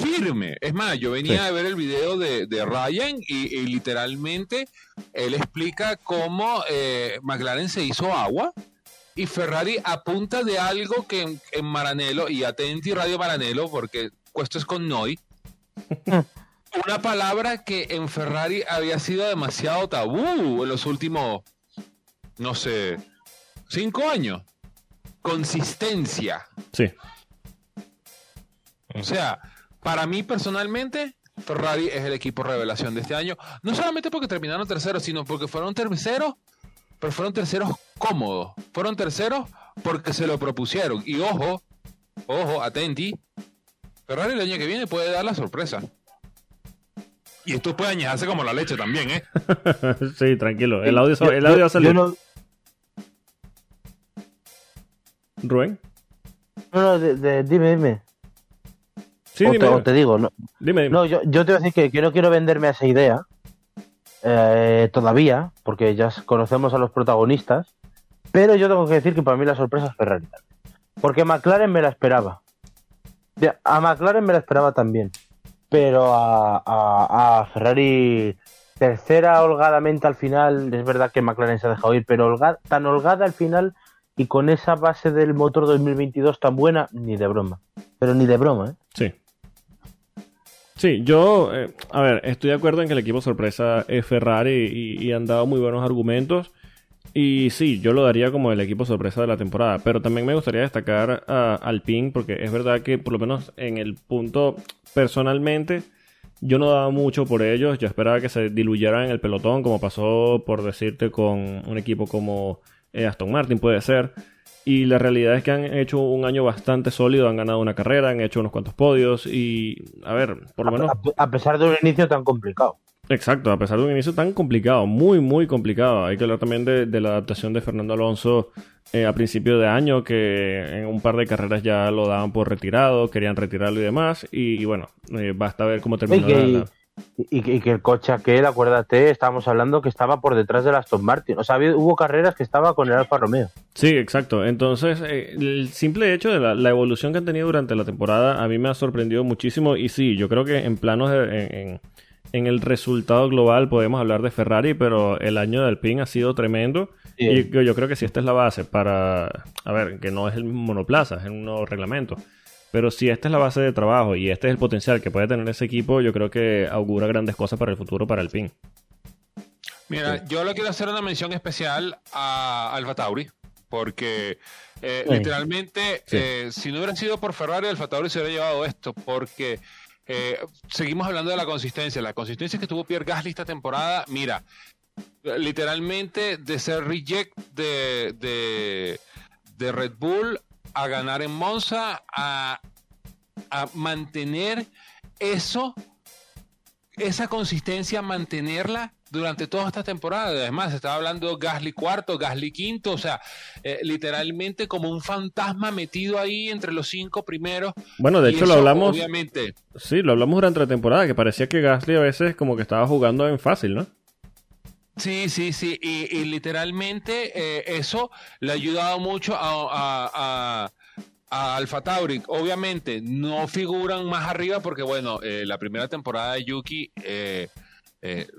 firme. Es más, yo venía a ver el video de, Ryan y, literalmente él explica cómo eh, McLaren se hizo agua y Ferrari apunta de algo que en, en Maranello, y atenti Radio Maranello, porque esto es con Noi, una palabra que en Ferrari había sido demasiado tabú en los últimos, no sé, cinco años. Consistencia. Sí. O sea, para mí personalmente, Ferrari es el equipo revelación de este año. No solamente porque terminaron terceros, sino porque fueron terceros, pero fueron terceros cómodos. Fueron terceros porque se lo propusieron. Y ojo, ojo, atenti. Ferrari el año que viene puede dar la sorpresa. Y esto puede añadirse como la leche también, ¿eh? sí, tranquilo. El audio, el audio va a salir. No... ¿Rubén? No, no, de, dime, dime. Sí, dime, te, te, digo, no. Dime, dime. No, yo, yo te voy a decir que, no quiero venderme a esa idea eh, todavía, porque ya conocemos a los protagonistas, pero yo tengo que decir que para mí la sorpresa es Ferrari. Porque McLaren me la esperaba. A McLaren me la esperaba también pero a, Ferrari tercera holgadamente al final, es verdad que McLaren se ha dejado ir, pero tan holgada al final y con esa base del motor 2022 tan buena, ni de broma. Pero ni de broma, ¿eh? Sí. Sí, yo, eh, a ver, estoy de acuerdo en que el equipo sorpresa es Ferrari y, han dado muy buenos argumentos. Y sí, yo lo daría como el equipo sorpresa de la temporada. Pero también me gustaría destacar a Alpine porque es verdad que por lo menos en el punto personalmente yo no daba mucho por ellos. Yo esperaba que se diluyeran en el pelotón como pasó por decirte con un equipo como eh, Aston Martin puede ser. Y la realidad es que han hecho un año bastante sólido, han ganado una carrera, han hecho unos cuantos podios y, a ver, por lo menos... A pesar de un inicio tan complicado. Exacto, a pesar de un inicio tan complicado, muy, muy complicado. Hay que hablar también de, la adaptación de Fernando Alonso eh, a principio de año, que en un par de carreras ya lo daban por retirado, querían retirarlo y demás. Y, bueno, eh, basta ver cómo terminó la, y, que el coche aquel, acuérdate, estábamos hablando que estaba por detrás del Aston Martin. O sea, hubo carreras que estaba con el Alfa Romeo. Sí, exacto. Entonces, eh, el simple hecho de la, evolución que han tenido durante la temporada a mí me ha sorprendido muchísimo. Y sí, yo creo que en planos, en, el resultado global podemos hablar de Ferrari, pero el año del PIN ha sido tremendo. Y yo creo que si esta es la base para, a ver, que no es el monoplaza, es un nuevo reglamento. Pero si esta es la base de trabajo y este es el potencial que puede tener ese equipo, yo creo que augura grandes cosas para el futuro para el PIN. Mira, yo le quiero hacer una mención especial a Alfa Tauri, porque eh, literalmente, eh, si no hubiera sido por Ferrari, Alfa Tauri se hubiera llevado esto, porque eh, seguimos hablando de la consistencia. La consistencia que tuvo Pierre Gasly esta temporada, mira, literalmente de ser reject de, de Red Bull a ganar en Monza, a, mantener eso, esa consistencia, mantenerla durante toda esta temporada. Además, estaba hablando Gasly cuarto, Gasly quinto, o sea, eh, literalmente como un fantasma metido ahí entre los cinco primeros. Bueno, de hecho lo hablamos. Obviamente. Sí, lo hablamos durante la temporada, que parecía que Gasly a veces como que estaba jugando en fácil, ¿no? Sí, sí, sí, y, literalmente eh, eso le ha ayudado mucho a, a, Alfa Tauri. Obviamente no figuran más arriba porque, bueno, eh, la primera temporada de Yuki, eh,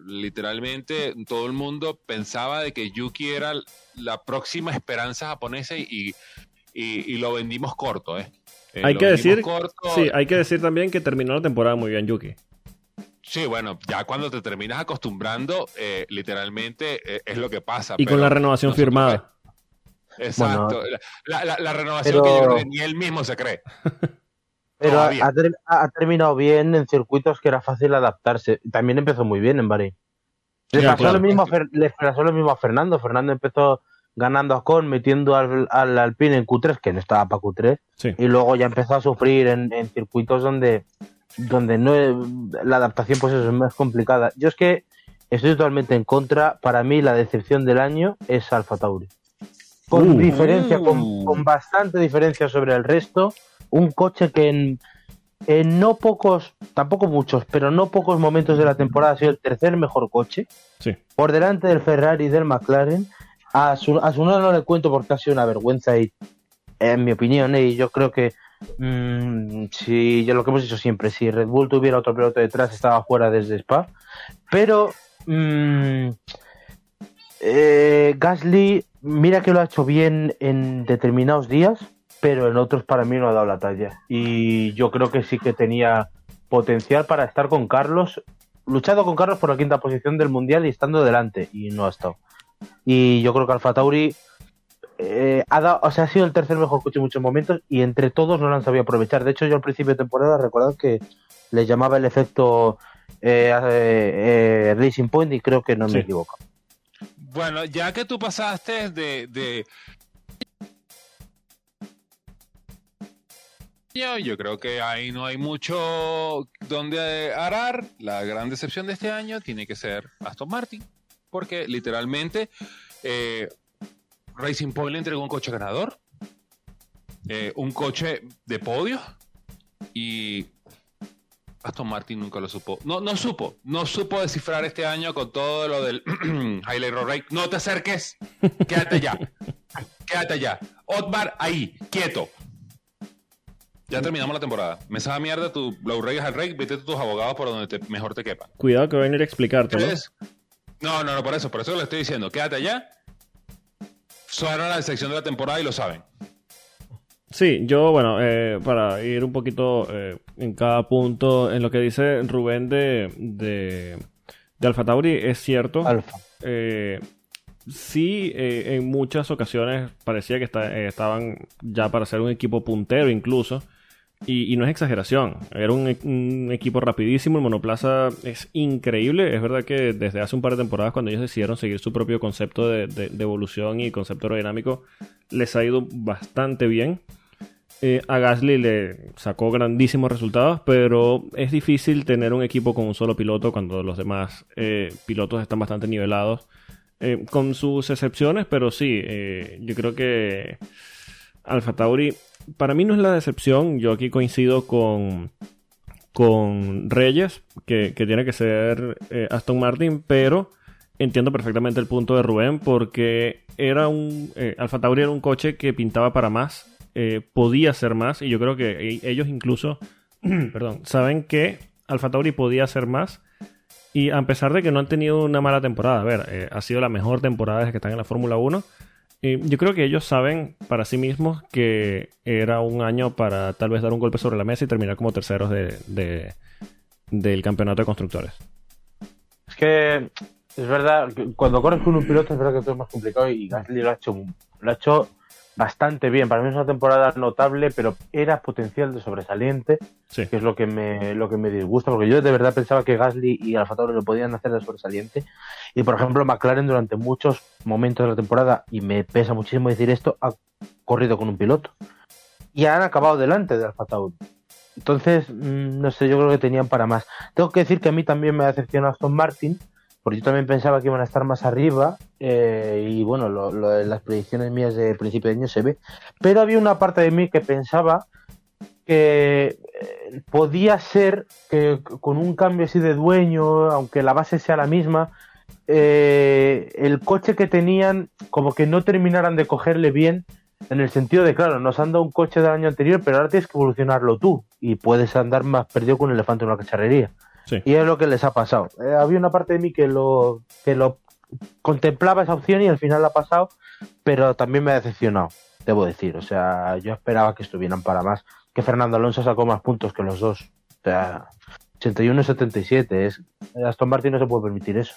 literalmente todo el mundo pensaba de que Yuki era la próxima esperanza japonesa y, y, lo vendimos corto, ¿eh? hay que decir, sí, hay que decir también que terminó la temporada muy bien Yuki. Sí, bueno, ya cuando te terminas acostumbrando, eh, literalmente eh, es lo que pasa. Y con la renovación firmada. Exacto. la, renovación que yo creo que ni él mismo se cree. Pero ha, terminado bien en circuitos que era fácil adaptarse. También empezó muy bien en Bahrein. Le, pasó, lo mismo a Fernando. Fernando empezó ganando a Con, metiendo al, Alpine en Q3, que no estaba para Q3. Y luego ya empezó a sufrir en circuitos donde donde no la adaptación pues es más complicada. Yo es que estoy totalmente en contra. Para mí la decepción del año es Alfa Tauri. Con uh. diferencia, uh. con, bastante diferencia sobre el resto. Un coche que en, en, no pocos, tampoco muchos, pero no pocos momentos de la temporada ha sido el tercer mejor coche. Sí. Por delante del Ferrari y del McLaren. A su, a su no le cuento porque ha sido una vergüenza y en mi opinión, y yo creo que Mm, si ya lo que hemos dicho siempre, si Red Bull tuviera otro piloto detrás, estaba fuera desde Spa. Pero mm, eh, Gasly, mira que lo ha hecho bien en determinados días, pero en otros para mí no ha dado la talla. Y yo creo que sí que tenía potencial para estar con Carlos, luchado con Carlos por la quinta posición del mundial y estando delante, y no ha estado. Y yo creo que Alfa Tauri eh, ha, dado, o sea, ha sido el tercer mejor coche en muchos momentos y entre todos no lo han sabido aprovechar. De hecho, yo al principio de temporada recordad que le llamaba el efecto eh, eh, Racing Point y creo que no me equivoco. Bueno, ya que tú pasaste de, de... Yo creo que ahí no hay mucho donde arar. La gran decepción de este año tiene que ser Aston Martin, porque literalmente Racing Point le entregó un coche ganador, eh, un coche de podio y Aston Martin nunca lo supo. No, no supo, no supo descifrar este año con todo lo del Highlight Road No te acerques, quédate ya, quédate ya. Otmar, ahí, quieto. Ya terminamos la temporada. Me sabe mierda tu Rey al Rey, vete tus abogados por donde mejor te quepa. Cuidado que voy a venir a explicarte. ¿no? no, no, por eso, por eso le estoy diciendo, quédate allá Suena la sección de la temporada y lo saben. Sí, yo, bueno, eh, para ir un poquito eh, en cada punto, en lo que dice Rubén de, de, de Alfa Tauri, es cierto. Alfa. Eh, sí, eh, en muchas ocasiones parecía que está- eh, estaban ya para ser un equipo puntero incluso. Y, no es exageración, era un, equipo rapidísimo, el monoplaza es increíble, es verdad que desde hace un par de temporadas cuando ellos decidieron seguir su propio concepto de, evolución y concepto aerodinámico, les ha ido bastante bien. Eh, a Gasly le sacó grandísimos resultados, pero es difícil tener un equipo con un solo piloto cuando los demás eh, pilotos están bastante nivelados. Eh, con sus excepciones, pero sí, yo creo que Alfa Tauri, para mí no es la decepción, yo aquí coincido con, con Reyes, que, que tiene que ser eh, Aston Martin, pero entiendo perfectamente el punto de Rubén, porque era un, eh, Alfa Tauri era un coche que pintaba para más, eh, podía ser más, y yo creo que e- ellos incluso, perdón, saben que Alfa Tauri podía hacer más. Y a pesar de que no han tenido una mala temporada, a ver, eh, ha sido la mejor temporada desde que están en la Fórmula 1. Yo creo que ellos saben para sí mismos que era un año para tal vez dar un golpe sobre la mesa y terminar como terceros de, de- del campeonato de constructores. Es que es verdad, cuando corres con un piloto es verdad que todo es más complicado y Gasly lo ha hecho, lo ha hecho bastante bien. Para mí es una temporada notable, pero era potencial de sobresaliente, Sí. que es lo que me, lo que me disgusta, porque yo de verdad pensaba que Gasly y Alfa Tauri lo podían hacer de sobresaliente. Y por ejemplo, McLaren durante muchos momentos de la temporada, y me pesa muchísimo decir esto, ha corrido con un piloto. Y han acabado delante de Alfa Tauri. Entonces, mm, no sé, yo creo que tenían para más. Tengo que decir que a mí también me ha decepcionado Aston Martin, porque yo también pensaba que iban a estar más arriba, eh, y bueno, lo, las predicciones mías de principio de año se ve. Pero había una parte de mí que pensaba que eh, podía ser que con un cambio así de dueño, aunque la base sea la misma, eh, el coche que tenían como que no terminaran de cogerle bien en el sentido de, claro, nos han dado un coche del año anterior, pero ahora tienes que evolucionarlo tú y puedes andar más perdido con un elefante en una cacharrería. Sí. Y es lo que les ha pasado. Eh, había una parte de mí que lo, que lo contemplaba esa opción y al final la ha pasado, pero también me ha decepcionado, debo decir. O sea, yo esperaba que estuvieran para más. Que Fernando Alonso sacó más puntos que los dos. O sea, 81 y 77. Es, Aston Martin no se puede permitir eso.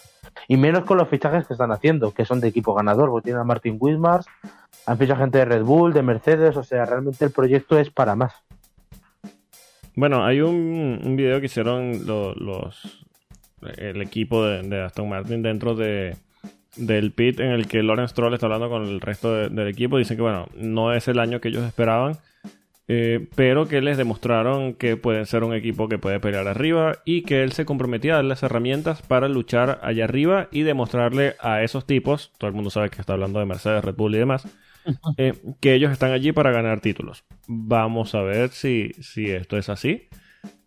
Y menos con los fichajes que están haciendo, que son de equipo ganador, porque tienen a Martin Wismar, han fichado gente de Red Bull, de Mercedes, o sea, realmente el proyecto es para más. Bueno, hay un, video que hicieron lo- los el equipo de, de Aston Martin dentro de del pit en el que Lawrence Stroll está hablando con el resto de- del equipo. Dicen que bueno, no es el año que ellos esperaban, eh, pero que les demostraron que pueden ser un equipo que puede pelear arriba y que él se comprometía a darle las herramientas para luchar allá arriba y demostrarle a esos tipos, todo el mundo sabe que está hablando de Mercedes, Red Bull y demás, eh, que ellos están allí para ganar títulos. Vamos a ver si, si esto es así.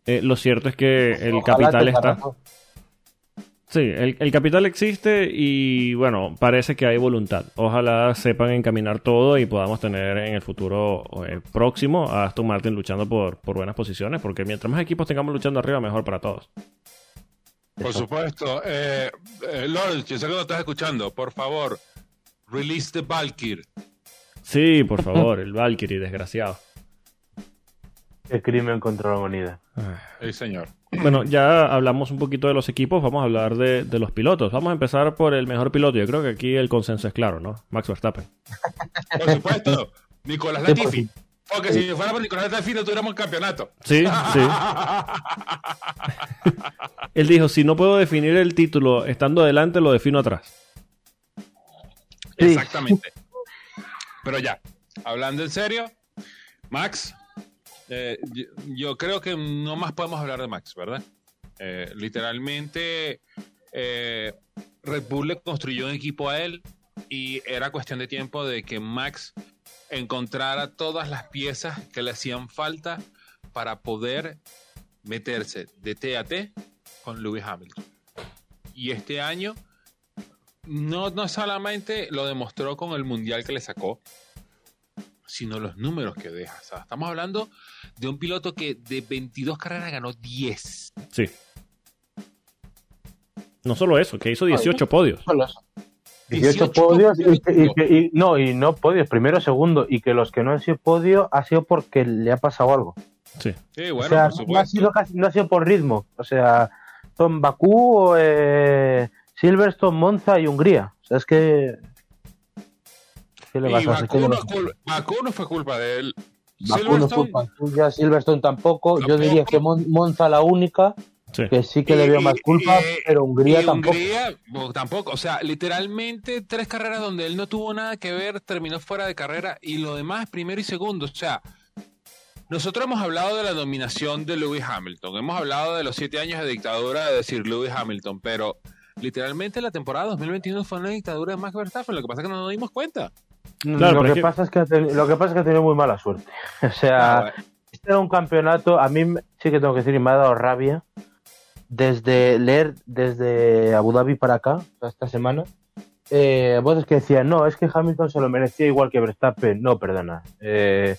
Eh, lo cierto es que el Ojalá capital está. Sí, el, el capital existe y bueno, parece que hay voluntad. Ojalá sepan encaminar todo y podamos tener en el futuro eh, próximo a Aston Martin luchando por, por buenas posiciones, porque mientras más equipos tengamos luchando arriba, mejor para todos. Por Eso. supuesto. Eh, eh, Lawrence, yo sé que lo estás escuchando. Por favor, release the Valkyr. Sí, por favor, el Valkyrie, desgraciado. El crimen contra la humanidad. Sí, señor. Bueno, ya hablamos un poquito de los equipos, vamos a hablar de, de los pilotos. Vamos a empezar por el mejor piloto. Yo creo que aquí el consenso es claro, ¿no? Max Verstappen. Por supuesto. Nicolás Latifi. Porque si fuera por Nicolás Latifi no tuviéramos el campeonato. Sí, sí. Él dijo, si no puedo definir el título estando adelante, lo defino atrás. Sí. Exactamente. Pero ya, hablando en serio, Max, eh, yo, creo que no más podemos hablar de Max, ¿verdad? Eh, literalmente, eh, Red Bull construyó un equipo a él y era cuestión de tiempo de que Max encontrara todas las piezas que le hacían falta para poder meterse de T a T con Lewis Hamilton. Y este año no, no solamente lo demostró con el mundial que le sacó, sino los números que deja. O sea, estamos hablando de un piloto que de 22 carreras ganó 10. Sí. No solo eso, que hizo 18 podios. Solo eso. 18 podios y, no, y no podios, primero, segundo, y que los que no han sido podio ha sido porque le ha pasado algo. Sí. bueno, o sea, no, ha sido no ha sido por ritmo. O sea, son Bakú, eh, Silverstone, Monza y Hungría. O sea, es que. ¿Qué le vas a hacer? Bakú, no fue culpa de él. Bakú no fue culpa tuya, Silverstone tampoco. Yo diría que Monza la única. Que sí que le dio más culpa, pero Hungría tampoco. Hungría tampoco. O sea, literalmente tres carreras donde él no tuvo nada que ver, terminó fuera de carrera y lo demás primero y segundo. O sea, nosotros hemos hablado de la dominación de Lewis Hamilton, hemos hablado de los siete años de dictadura de decir Lewis Hamilton, pero literalmente la temporada 2021 fue una dictadura de Max Verstappen, lo que pasa es que no nos dimos cuenta. lo, que pasa es que lo que pasa es que ha tenido muy mala suerte. O sea, ah, este era un campeonato, a mí sí que tengo que decir, me ha dado rabia desde leer desde Abu Dhabi para acá, esta semana, eh, voces que decían, no, es que Hamilton se lo merecía igual que Verstappen. No, perdona. Eh,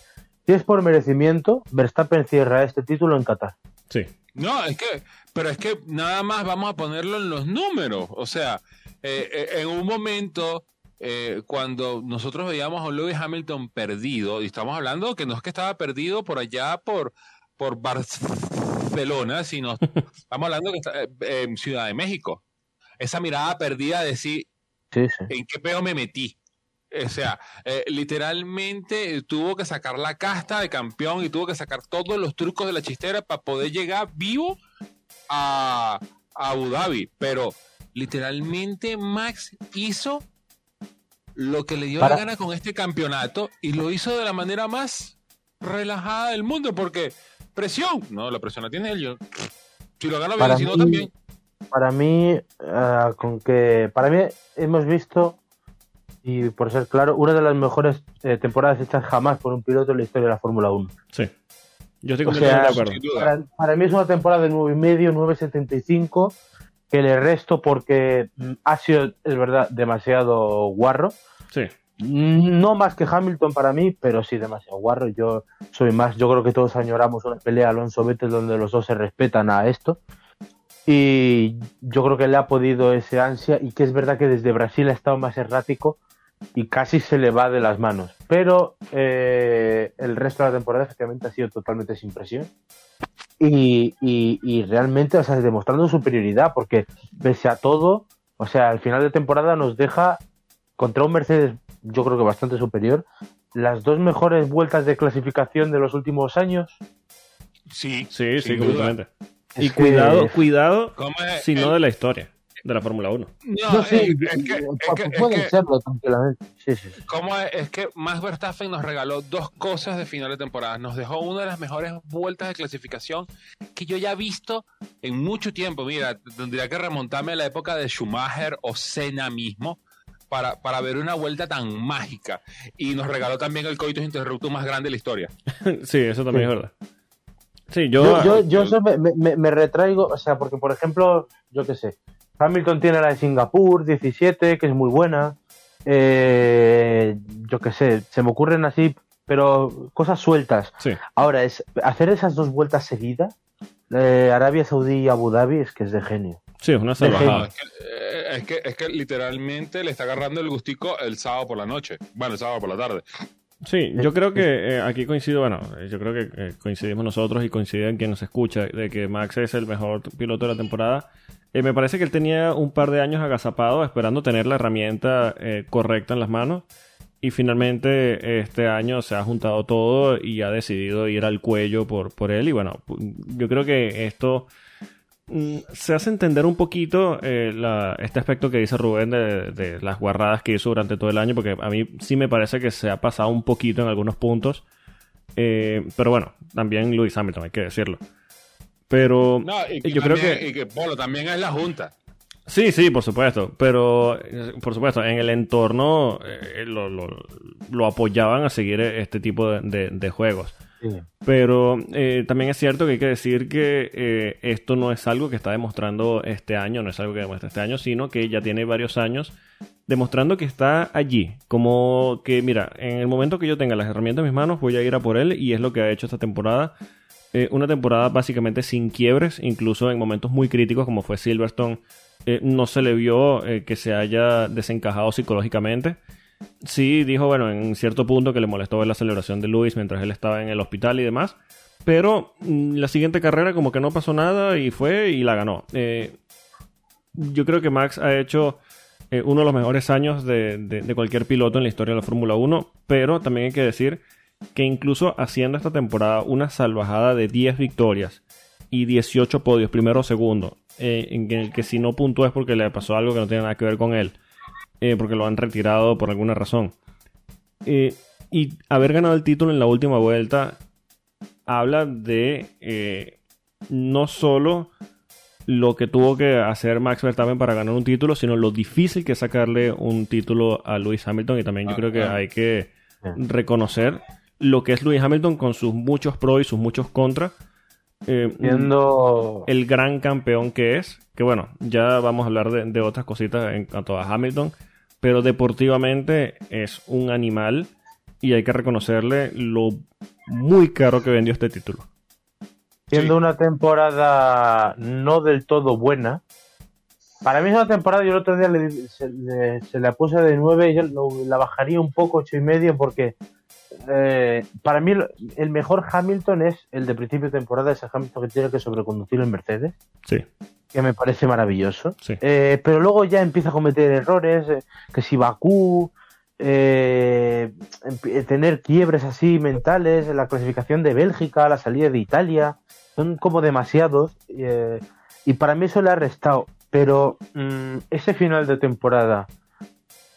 si es por merecimiento, Verstappen cierra este título en Qatar. Sí. No, es que, pero es que nada más vamos a ponerlo en los números. O sea, eh, eh, en un momento, eh, cuando nosotros veíamos a Lewis Hamilton perdido, y estamos hablando que no es que estaba perdido por allá por, por Barcelona, sino estamos hablando que está en Ciudad de México. Esa mirada perdida de sí, sí, sí. ¿en qué peo me metí? O sea, eh, literalmente tuvo que sacar la casta de campeón y tuvo que sacar todos los trucos de la chistera para poder llegar vivo a, Abu Dhabi. Pero literalmente Max hizo lo que le dio la gana con este campeonato y lo hizo de la manera más relajada del mundo porque presión, no, la presión la tiene él. si lo gana bien, si no también. Para mí, ah, con que para mí hemos visto y por ser claro, una de las mejores eh, temporadas hechas jamás por un piloto en la historia de la Fórmula 1. Sí. Yo estoy completamente de acuerdo. Para, mí es una temporada de 9,5, 9,75, que le resto porque ha sido, es verdad, demasiado guarro. Sí. No más que Hamilton para mí, pero sí demasiado guarro. Yo soy más, yo creo que todos añoramos una pelea Alonso Vettel donde los dos se respetan a esto. Y yo creo que le ha podido ese ansia y que es verdad que desde Brasil ha estado más errático y casi se le va de las manos. Pero eh, el resto de la temporada efectivamente ha sido totalmente sin presión. Y, y, realmente, o sea, demostrando superioridad, porque pese a todo, o sea, al final de temporada nos deja contra un Mercedes, yo creo que bastante superior, las dos mejores vueltas de clasificación de los últimos años. Sí, sí, sí, completamente. y cuidado, cuidado, si no de la historia de la Fórmula 1. No, sí, es, que, pueden serlo tranquilamente. Sí, sí, ¿Cómo es? que Max Verstappen nos regaló dos cosas de final de temporada. Nos dejó una de las mejores vueltas de clasificación que yo ya he visto en mucho tiempo. Mira, tendría que remontarme a la época de Schumacher o Senna mismo. Para, para, ver una vuelta tan mágica. Y nos regaló también el coitus interruptus más grande de la historia. sí, eso también es verdad. Sí, yo, yo, yo, yo me, me, me, retraigo, o sea, porque por ejemplo, yo qué sé, Hamilton tiene la de Singapur 17, que es muy buena. Eh, yo qué sé, se me ocurren así, pero cosas sueltas. Ahora, es hacer esas dos vueltas seguidas, eh, Arabia Saudí y Abu Dhabi, es que es de genio. Sí, es una salvajada. Eh, es que, es que, literalmente le está agarrando el gustico el sábado por la noche. Bueno, el sábado por la tarde. Sí, yo creo que aquí coincido, bueno, yo creo que coincidimos nosotros y coinciden quien nos escucha de que Max es el mejor piloto de la temporada. Eh, me parece que él tenía un par de años agazapado esperando tener la herramienta eh, correcta en las manos. Y finalmente este año se ha juntado todo y ha decidido ir al cuello por, por él. Y bueno, yo creo que esto mm, se hace entender un poquito eh, este aspecto que dice Rubén de, las guarradas que hizo durante todo el año, porque a mí sí me parece que se ha pasado un poquito en algunos puntos. pero bueno, también Luis Hamilton, hay que decirlo. Pero yo creo que... Y que Polo también es la Junta. Sí, sí, por supuesto. Pero, por supuesto, en el entorno eh, lo, apoyaban a seguir este tipo de, juegos. Pero eh, también es cierto que hay que decir que eh, esto no es algo que está demostrando este año, no es algo que demuestra este año, sino que ya tiene varios años demostrando que está allí. Como que, mira, en el momento que yo tenga las herramientas en mis manos, voy a ir a por él y es lo que ha hecho esta temporada. Eh, una temporada básicamente sin quiebres, incluso en momentos muy críticos como fue Silverstone, eh, no se le vio eh, que se haya desencajado psicológicamente. Sí dijo, bueno, en cierto punto que le molestó ver la celebración de Luis mientras él estaba en el hospital y demás. Pero mm, la siguiente carrera como que no pasó nada y fue y la ganó. yo creo que Max ha hecho uno de los mejores años de, de, cualquier piloto en la historia de la Fórmula 1, pero también hay que decir que incluso haciendo esta temporada una salvajada de 10 victorias y 18 podios, primero o segundo, eh, en el que si no puntúa es porque le pasó algo que no tiene nada que ver con él, eh, porque lo han retirado por alguna razón. Eh, y haber ganado el título en la última vuelta habla de no solo lo que tuvo que hacer Max Verstappen para ganar un título, sino lo difícil que es sacarle un título a Lewis Hamilton y también yo ah, creo que hay que reconocer lo que es Lewis Hamilton con sus muchos pros y sus muchos contras. Eh, Viendo... El gran campeón que es, que bueno, ya vamos a hablar de, otras cositas en cuanto a Hamilton, pero deportivamente es un animal y hay que reconocerle lo muy caro que vendió este título. Siendo una temporada no del todo buena, para mí es una temporada, yo el otro día se, le, la puse de 9 y yo la bajaría un poco, ocho y medio, porque eh, para mí el mejor Hamilton es el de principio de temporada, ese Hamilton que tiene que sobreconducir el Mercedes. Sí. Que me parece maravilloso. Eh, pero luego ya empieza a cometer errores, eh, que si Bakú, tener quiebres así mentales, la clasificación de Bélgica, la salida de Italia, son como demasiados. y para mí eso le ha restado. Pero mm, ese final de temporada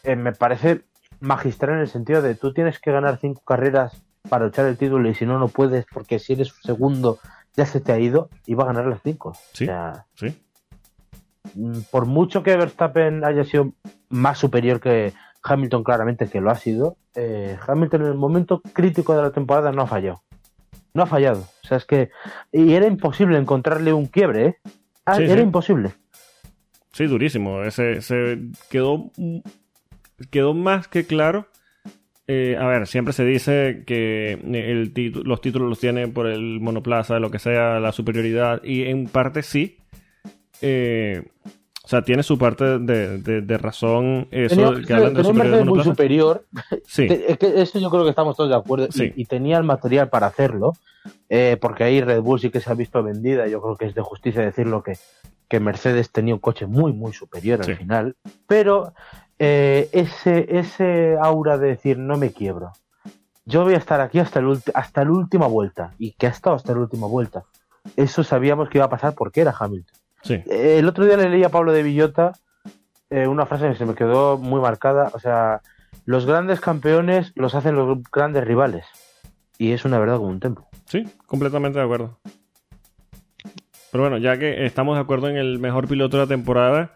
me parece magistral en el sentido de tú tienes que ganar cinco carreras para luchar el título y si no, no puedes porque si eres segundo ya se te ha ido y va a ganar las cinco. Sí, sí. Mm, por mucho que Verstappen haya sido más superior que Hamilton, claramente que lo ha sido, eh, Hamilton en el momento crítico de la temporada no ha fallado. No ha fallado. O sea, es que. Y era imposible encontrarle un quiebre, ¿eh? Ah, era imposible. Sí, durísimo. Ese, se quedó quedó más que claro. Eh, a ver, siempre se dice que el los títulos los tiene por el monoplaza, lo que sea, la superioridad, y en parte sí. Eh, o sea, tiene su parte de, razón eso que hablan de superioridad muy superior. Sí. Es que eso yo creo que estamos todos de acuerdo. Y, tenía el material para hacerlo. Eh, porque ahí Red Bull sí que se ha visto vendida. Yo creo que es de justicia decirlo que, que Mercedes tenía un coche muy, muy superior al final. Pero eh, ese, ese aura de decir no me quiebro. Yo voy a estar aquí hasta, el hasta la última vuelta y que ha estado hasta la última vuelta. Eso sabíamos que iba a pasar porque era Hamilton. Eh, el otro día le leí a Pablo de Villota eh, una frase que se me quedó muy marcada. O sea, los grandes campeones los hacen los grandes rivales. Y es una verdad como un templo. Sí, completamente de acuerdo. Pero bueno, ya que estamos de acuerdo en el mejor piloto de la temporada,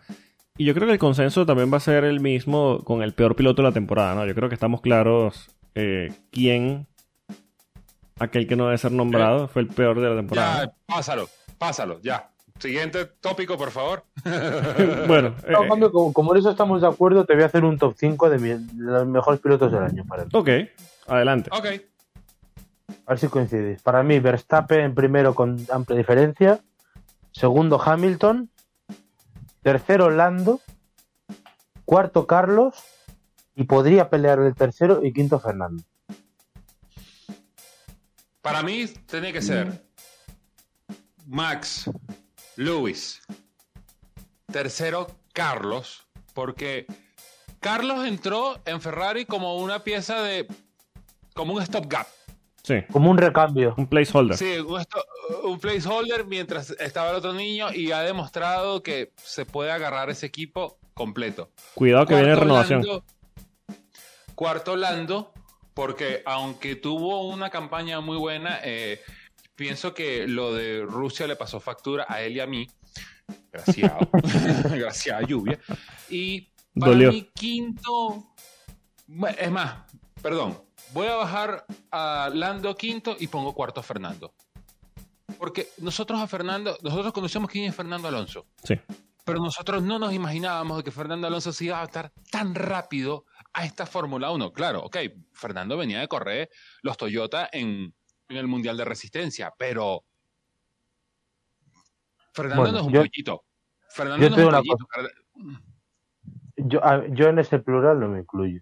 y yo creo que el consenso también va a ser el mismo con el peor piloto de la temporada, ¿no? Yo creo que estamos claros eh, quién, aquel que no debe ser nombrado, fue el peor de la temporada. Ya, pásalo, pásalo, ya. Siguiente tópico, por favor. bueno, eh, como, en eso estamos de acuerdo, te voy a hacer un top 5 de, los mejores pilotos del año. Para Ok, adelante. Ok. A ver si coincidís. Para mí, Verstappen en primero con amplia diferencia. Segundo, Hamilton. Tercero, Lando. Cuarto, Carlos. Y podría pelear el tercero y quinto, Fernando. Para mí, tiene que ser Max, Lewis. Tercero, Carlos. Porque Carlos entró en Ferrari como una pieza de. como un stopgap. Sí. Como un recambio. Un placeholder. Sí, un, placeholder mientras estaba el otro niño y ha demostrado que se puede agarrar ese equipo completo. Cuidado que viene renovación. cuarto Lando, porque aunque tuvo una campaña muy buena, eh, pienso que lo de Rusia le pasó factura a él y a mí. Gracias. gracias a lluvia. Y para mí, quinto. Es más, perdón, voy a bajar a Lando quinto y pongo cuarto a Fernando. Porque nosotros a Fernando, nosotros conocemos quién es Fernando Alonso. Sí. pero nosotros no nos imaginábamos que Fernando Alonso se iba a adaptar tan rápido a esta Fórmula 1. Claro, ok, Fernando venía de correr los Toyota en, el Mundial de Resistencia, pero Fernando no es un pollito. Fernando no es un pollito. Yo, yo, en ese plural no me incluyo.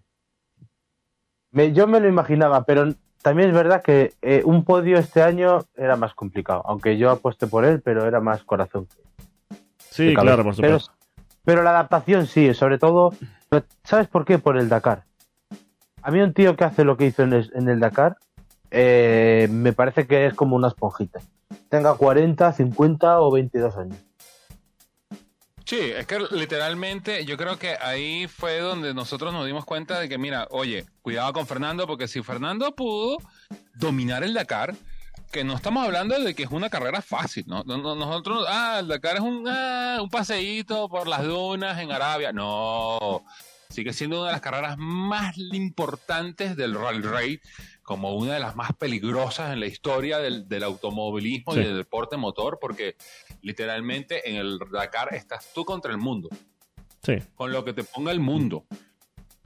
Yo me lo imaginaba, pero también es verdad que eh, un podio este año era más complicado, aunque yo aposté por él, pero era más corazón. Sí, claro, por supuesto. Pero, la adaptación sí, sobre todo, ¿sabes por qué? Por el Dakar. A mí un tío que hace lo que hizo en el, Dakar, eh, me parece que es como una esponjita. Tenga 40, 50 o 22 años. Sí, es que literalmente yo creo que ahí fue donde nosotros nos dimos cuenta de que, mira, oye, cuidado con Fernando, porque si Fernando pudo dominar el Dakar, que no estamos hablando de que es una carrera fácil, ¿no? Nosotros, ah, el Dakar es un, ah, un paseíto por las dunas en Arabia. No, sigue siendo una de las carreras más importantes del Rally Raid, como una de las más peligrosas en la historia del, automovilismo y del deporte motor, porque literalmente en el Dakar estás tú contra el mundo. Sí. Con lo que te ponga el mundo.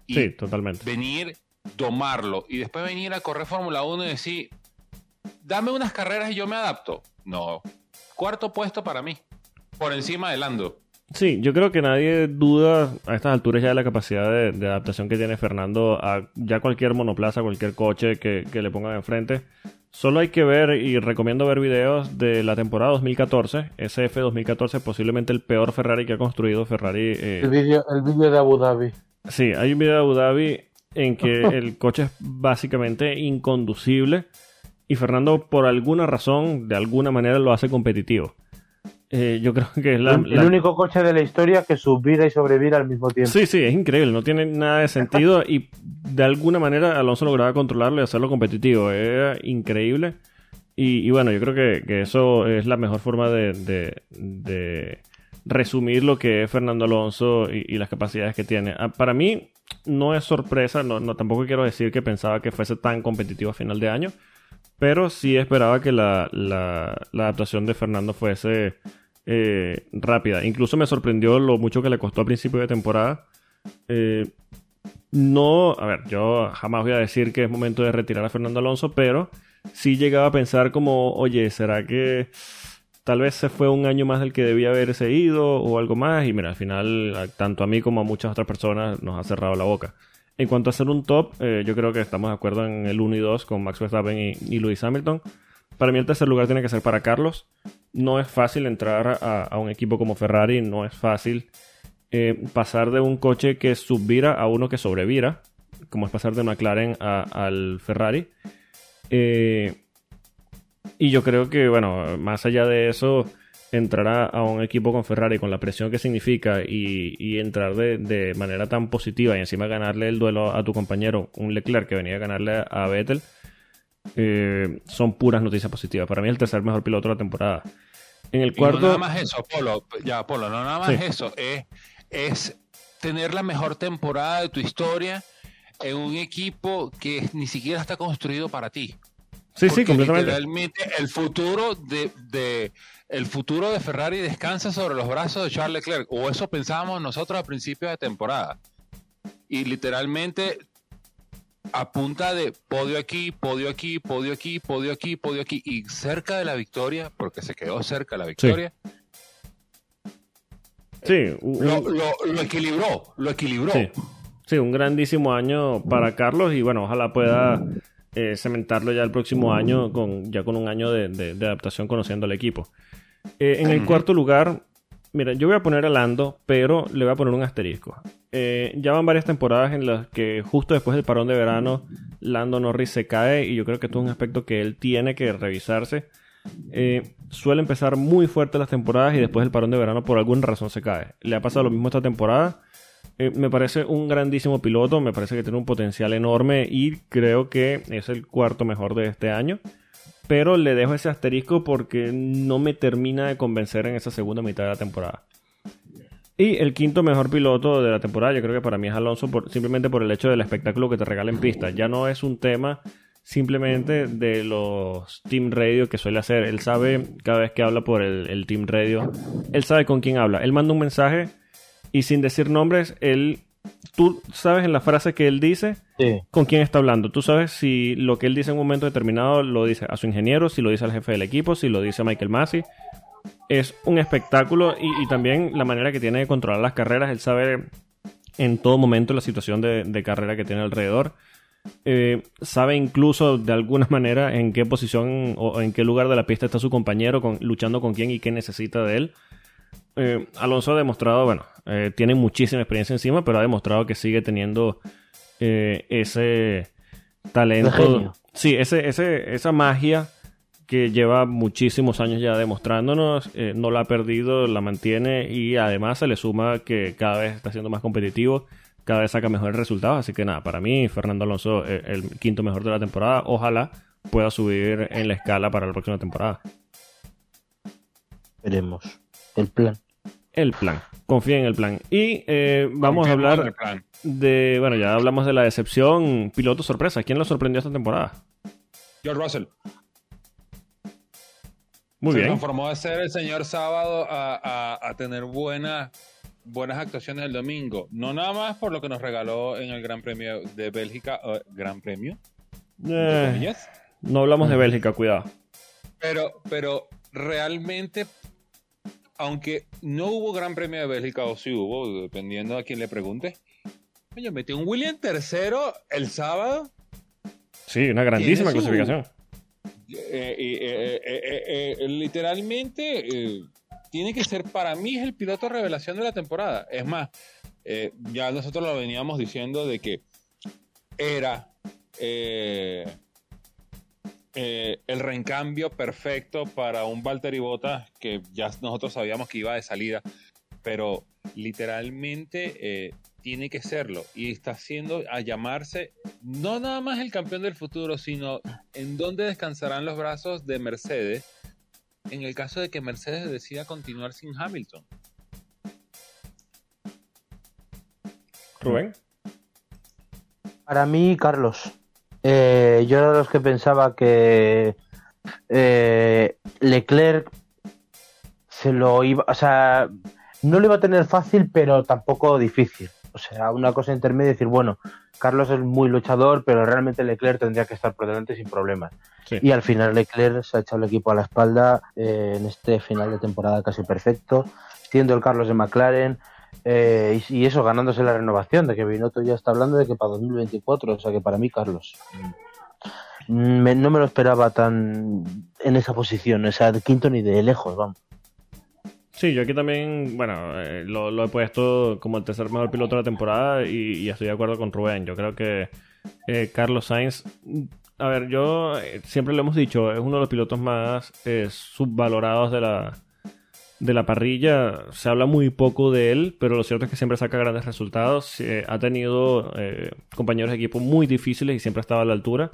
Y sí, totalmente. Venir, tomarlo y después venir a correr Fórmula 1 y decir, dame unas carreras y yo me adapto. No. Cuarto puesto para mí. Por encima de Lando. Sí, yo creo que nadie duda a estas alturas ya de la capacidad de, adaptación que tiene Fernando a ya cualquier monoplaza, cualquier coche que, le pongan enfrente. Solo hay que ver y recomiendo ver videos de la temporada 2014, SF 2014, posiblemente el peor Ferrari que ha construido Ferrari. Eh, el vídeo el de Abu Dhabi. Sí, hay un video de Abu Dhabi en que el coche es básicamente inconducible y Fernando por alguna razón, de alguna manera lo hace competitivo. Eh, yo creo que es la, el, único coche de la historia que subvira y sobrevira al mismo tiempo. Sí, sí, es increíble, no tiene nada de sentido y de alguna manera Alonso lograba controlarlo y hacerlo competitivo. Era increíble. Y, bueno, yo creo que, eso es la mejor forma de, resumir lo que es Fernando Alonso y, las capacidades que tiene. Ah, para mí no es sorpresa, no, no tampoco quiero decir que pensaba que fuese tan competitivo a final de año pero sí esperaba que la, adaptación de Fernando fuese eh, rápida. Incluso me sorprendió lo mucho que le costó a principio de temporada. Eh, no, a ver, yo jamás voy a decir que es momento de retirar a Fernando Alonso, pero sí llegaba a pensar como, oye, ¿será que tal vez se fue un año más del que debía haberse ido o algo más? Y mira, al final, tanto a mí como a muchas otras personas nos ha cerrado la boca. En cuanto a ser un top, eh, yo creo que estamos de acuerdo en el 1 y 2 con Max Verstappen y, y Lewis Hamilton. Para mí el tercer lugar tiene que ser para Carlos. No es fácil entrar a, un equipo como Ferrari, no es fácil eh, pasar de un coche que subvira a uno que sobrevira, como es pasar de McLaren al Ferrari. Eh, y yo creo que, bueno, más allá de eso, entrar a, un equipo con Ferrari con la presión que significa y, entrar de, manera tan positiva y encima ganarle el duelo a tu compañero, un Leclerc que venía a ganarle a Vettel, eh, son puras noticias positivas. Para mí el tercer mejor piloto de la temporada. En el cuarto... no nada más eso, Polo, ya, Polo, no nada más eso, es, es tener la mejor temporada de tu historia en un equipo que ni siquiera está construido para ti. Sí, sí, completamente. Realmente el futuro de, el futuro de Ferrari descansa sobre los brazos de Charles Leclerc, o eso pensábamos nosotros a principios de temporada. Y literalmente a punta de podio aquí, podio aquí, podio aquí, podio aquí, podio aquí, y cerca de la victoria, porque se quedó cerca la victoria. Sí, lo, equilibró, lo equilibró. Sí. un grandísimo año para Carlos y bueno, ojalá pueda eh, cementarlo ya el próximo año, con, ya con un año de, adaptación conociendo al equipo. Eh, en el cuarto lugar, mira, yo voy a poner a Lando, pero le voy a poner un asterisco. Eh, ya van varias temporadas en las que justo después del parón de verano, Lando Norris se cae y yo creo que esto es un aspecto que él tiene que revisarse. suele empezar muy fuerte las temporadas y después del parón de verano por alguna razón se cae. Le ha pasado lo mismo esta temporada eh, me parece un grandísimo piloto, me parece que tiene un potencial enorme y creo que es el cuarto mejor de este año. Pero le dejo ese asterisco porque no me termina de convencer en esa segunda mitad de la temporada. Y el quinto mejor piloto de la temporada, yo creo que para mí es Alonso, simplemente por el hecho del espectáculo que te regala en pista. Ya no es un tema simplemente de los Team Radio que suele hacer. Él sabe, cada vez que habla por el, Team Radio, él sabe con quién habla. Él manda un mensaje y sin decir nombres, él, tú sabes en la frase que él dice con quién está hablando. Tú sabes si lo que él dice en un momento determinado lo dice a su ingeniero, si lo dice al jefe del equipo, si lo dice a Michael Massey. Es un espectáculo y, también la manera que tiene de controlar las carreras. Él sabe en todo momento la situación de carrera que tiene alrededor. Eh, sabe incluso de alguna manera en qué posición o en qué lugar de la pista está su compañero, luchando con quién y qué necesita de él. Eh, Alonso ha demostrado, bueno, eh, tiene muchísima experiencia encima, pero ha demostrado que sigue teniendo ese talento. Sí, ese, ese, esa magia que lleva muchísimos años ya demostrándonos, no la ha perdido, la mantiene y además se le suma que cada vez está siendo más competitivo cada vez saca mejores resultados. Así que nada, para mí Fernando Alonso el quinto mejor de la temporada. Ojalá pueda subir en la escala para la próxima temporada. Veremos. El plan. El plan. Confía en el plan. Y eh, vamos a hablar de... Bueno, ya hablamos de la decepción. Piloto sorpresa. ¿Quién lo sorprendió esta temporada? George Russell. Muy Se bien. Se transformó de ser el señor sábado a, a tener buena buenas actuaciones el domingo. No nada más por lo que nos regaló en el Gran Premio de Bélgica. ¿Gran Premio? Eh, no hablamos de Bélgica, cuidado. Pero, pero realmente, aunque no hubo Gran Premio de Bélgica, o sí hubo, dependiendo a quién le pregunte. Yo metí un William tercero el sábado. Sí, una grandísima clasificación. Eh, eh, literalmente tiene que ser, para mí, es el piloto revelación de la temporada. Es más, eh, ya nosotros lo veníamos diciendo de que era eh, eh, el reencambio perfecto para un Valtteri Bottas que ya nosotros sabíamos que iba de salida, pero literalmente tiene que serlo y está haciendo a llamarse no nada más el campeón del futuro, sino en dónde descansarán los brazos de Mercedes en el caso de que Mercedes decida continuar sin Hamilton. Rubén. Para mí, Carlos. Eh, yo era de los que pensaba que eh, Leclerc se lo iba, o sea, no lo iba a tener fácil, pero tampoco difícil. O sea, una cosa intermedia, decir, bueno, Carlos es muy luchador, pero realmente Leclerc tendría que estar por delante sin problemas. Y al final Leclerc se ha echado el equipo a la espalda eh, en este final de temporada casi perfecto, siendo el Carlos de McLaren. Eh, y, eso ganándose la renovación, de que Binotto ya está hablando de que para 2024, o sea que para mí Carlos mm, no me lo esperaba tan en esa posición, o sea, de quinto ni de lejos, vamos. Sí, yo aquí también, bueno, eh, lo, he puesto como el tercer mejor piloto de la temporada y, estoy de acuerdo con Rubén. Yo creo que eh, Carlos Sainz, a ver, yo siempre lo hemos dicho, es uno de los pilotos más subvalorados de la, de la parrilla. Se habla muy poco de él, pero lo cierto es que siempre saca grandes resultados. ha tenido compañeros de equipo muy difíciles y siempre ha estado a la altura.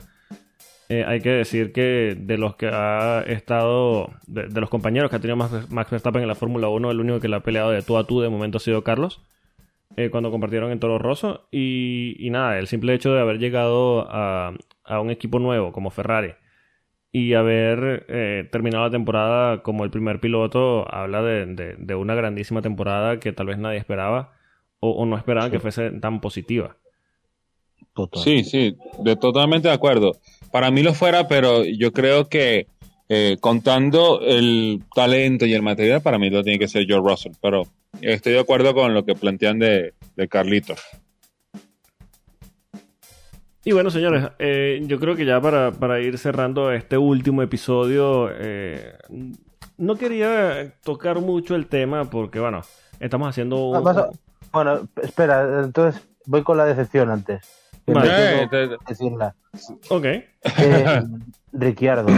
Eh, hay que decir que de los que ha estado, de, los compañeros que ha tenido Max, Verstappen en la Fórmula 1, el único que le ha peleado de tú a tú de momento ha sido Carlos, eh, cuando compartieron en Toro Rosso. Y, nada, el simple hecho de haber llegado a, un equipo nuevo como Ferrari y haber eh, terminado la temporada como el primer piloto habla de, una grandísima temporada que tal vez nadie esperaba o, no esperaba que fuese tan positiva. Sí, sí, de, totalmente de acuerdo. Para mí lo fuera, pero yo creo que eh, contando el talento y el material, para mí lo tiene que ser George Russell. Pero estoy de acuerdo con lo que plantean de, de Carlito. Y bueno, señores, eh, yo creo que ya para, ir cerrando este último episodio, eh, no quería tocar mucho el tema porque, bueno, estamos haciendo... Ah, bueno, espera, entonces voy con la decepción antes. Vale. decirla. Ok. Eh, Ricciardo,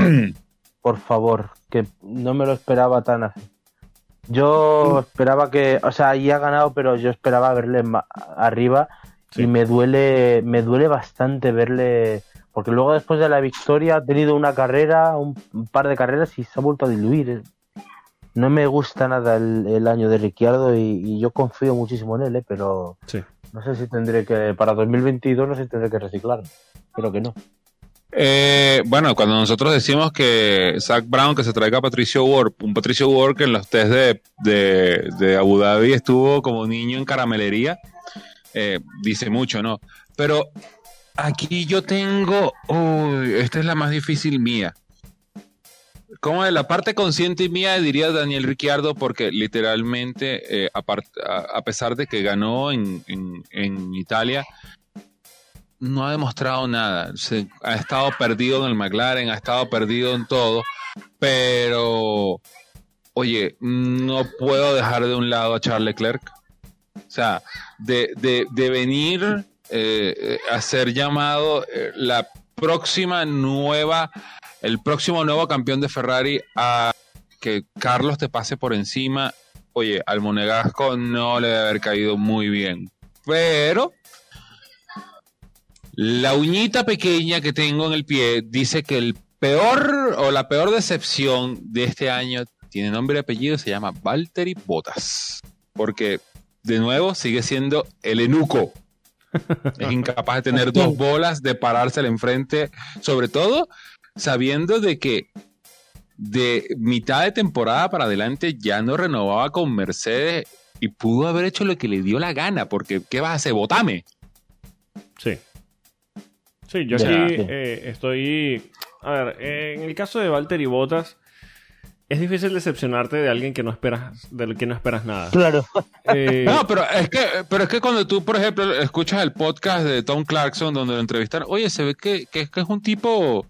por favor, que no me lo esperaba tan así. Yo esperaba que, o sea, ya ha ganado, pero yo esperaba verle arriba y me duele, me duele bastante verle, porque luego después de la victoria ha tenido una carrera, un, par de carreras y se ha vuelto a diluir. No me gusta nada el, año de Ricciardo y, yo confío muchísimo en él, ¿eh? pero sí. No sé si tendré que, para 2022 no sé si tendré que reciclar. Creo que no. Eh, bueno, cuando nosotros decimos que Zach Brown que se traiga a Patricio Ward, un Patricio Ward que en los test de, de, Abu Dhabi estuvo como niño en caramelería, eh, dice mucho, ¿no? Pero aquí yo tengo, uy, esta es la más difícil mía. Como de la parte consciente mía diría Daniel Ricciardo, porque literalmente, eh, a, pesar de que ganó en, Italia, no ha demostrado nada. Se, ha estado perdido en el McLaren, ha estado perdido en todo, pero, oye, no puedo dejar de un lado a Charles Leclerc. O sea, de, venir eh, a ser llamado eh, la próxima nueva, el próximo nuevo campeón de Ferrari a que Carlos te pase por encima, oye, al Monegasco no le debe haber caído muy bien. Pero la uñita pequeña que tengo en el pie dice que el peor o la peor decepción de este año tiene nombre y apellido, se llama Valtteri Bottas. Porque, de nuevo, sigue siendo el enuco. es incapaz de tener dos bolas, de parársele enfrente, sobre todo sabiendo de que de mitad de temporada para adelante ya no renovaba con Mercedes y pudo haber hecho lo que le dio la gana, porque ¿qué vas a hacer? Votame. Sí. Sí, yo aquí eh, estoy. A ver, en el caso de Walter y Botas, es difícil decepcionarte de alguien que no esperas, del que no esperas nada. Claro. Eh, no, pero es que, pero es que cuando tú, por ejemplo, escuchas el podcast de Tom Clarkson donde lo entrevistan, oye, se ve que, que, es un tipo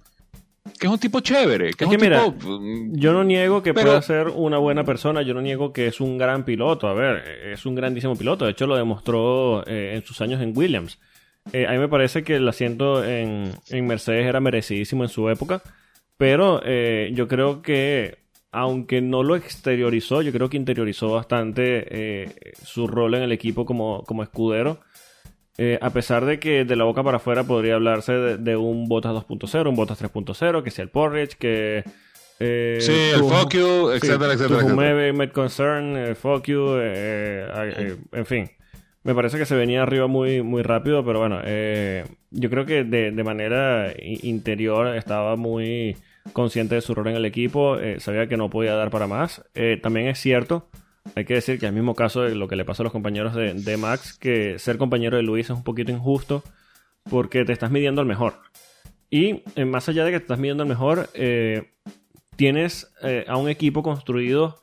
que es un tipo chévere. Que es, que mira, mm, yo no niego que pueda ser una buena persona, yo no niego que es un gran piloto. A ver, es un grandísimo piloto. De hecho, lo demostró eh, en sus años en Williams. Eh, a mí me parece que el asiento en, Mercedes era merecidísimo en su época, pero eh, yo creo que, aunque no lo exteriorizó, yo creo que interiorizó bastante eh, su rol en el equipo como, como escudero. a pesar de que de la boca para afuera podría hablarse de, un Botas 2.0, un Botas 3.0, que sea el Porridge, que... sí, el fuck you, etcétera, etcétera. Concern, el fuck you, en fin me parece que se venía arriba muy, muy rápido, pero bueno, eh, yo creo que de, manera interior estaba muy consciente de su rol en el equipo, eh, sabía que no podía dar para más. Eh, también es cierto, hay que decir que el mismo caso de lo que le pasó a los compañeros de, Max, que ser compañero de Luis es un poquito injusto porque te estás midiendo al mejor. Y más allá de que te estás midiendo al mejor, tienes a un equipo construido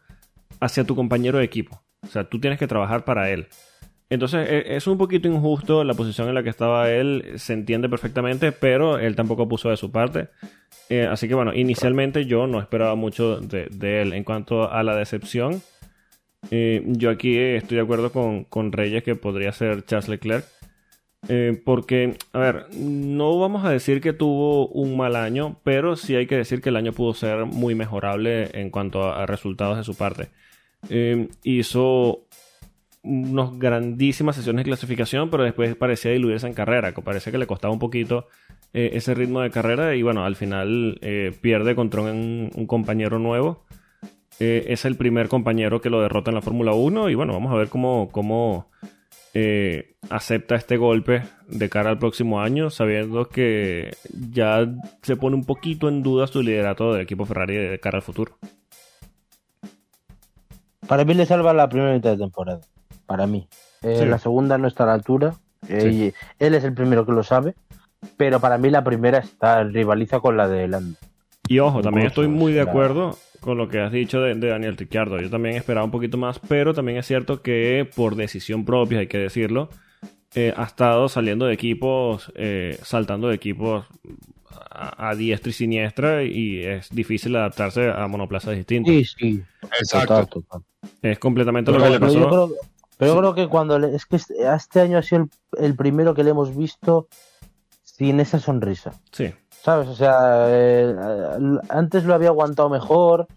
hacia tu compañero de equipo. O sea, tú tienes que trabajar para él. Entonces e, es un poquito injusto la posición en la que estaba él, se entiende perfectamente, pero él tampoco puso de su parte. Eh, así que bueno, inicialmente yo no esperaba mucho de, él. En cuanto a la decepción, eh, yo aquí estoy de acuerdo con, Reyes que podría ser Charles Leclerc. Eh, porque, a ver, no vamos a decir que tuvo un mal año, pero sí hay que decir que el año pudo ser muy mejorable en cuanto a resultados de su parte. hizo unas grandísimas sesiones de clasificación, pero después parecía diluirse en carrera, parece que le costaba un poquito eh, ese ritmo de carrera y bueno, al final eh, pierde contra un, un compañero nuevo. Eh, es el primer compañero que lo derrota en la Fórmula 1 y bueno, vamos a ver cómo, cómo acepta este golpe de cara al próximo año, sabiendo que ya se pone un poquito en duda su liderato del equipo Ferrari de cara al futuro. Para mí le salva la primera mitad de temporada para mí. Eh, la segunda no está a la altura. Eh, él es el primero que lo sabe. Pero para mí la primera está rivaliza con la de Lando. Y ojo, también estoy muy de acuerdo con lo que has dicho de, Daniel Ricciardo. Yo también esperaba un poquito más, pero también es cierto que por decisión propia, hay que decirlo, eh, ha estado saliendo de equipos, saltando de equipos a, diestra y siniestra y es difícil adaptarse a monoplazas distintos. Sí, sí. Exacto. Es completamente lo que le pasó. Pero creo que cuando es que este, este año ha sido el, primero que le hemos visto sin esa sonrisa. Sí. ¿Sabes? O sea, eh, antes lo había aguantado mejor,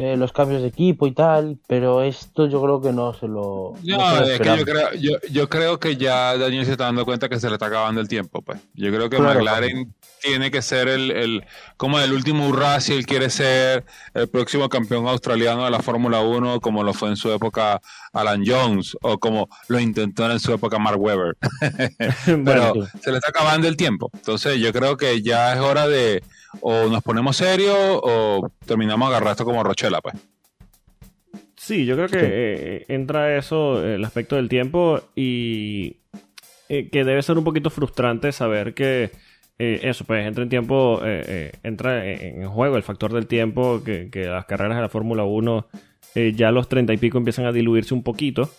eh, los cambios de equipo y tal, pero esto yo creo que no se lo. No, es que yo creo, yo, yo, creo que ya Daniel se está dando cuenta que se le está acabando el tiempo, pues. Yo creo que McLaren tiene que ser el, el, como el último hurra si él quiere ser el próximo campeón australiano de la Fórmula 1, como lo fue en su época Alan Jones, o como lo intentó en su época Mark Webber. pero se le está acabando el tiempo. Entonces yo creo que ya es hora de o nos ponemos serios o terminamos agarrar esto como Rochela, pues. Sí, yo creo que eh, entra eso, el aspecto del tiempo y eh, que debe ser un poquito frustrante saber que eh, eso, pues entra en tiempo, entra en juego el factor del tiempo, que, que las carreras de la Fórmula 1 ya a los treinta y pico empiezan a diluirse un poquito.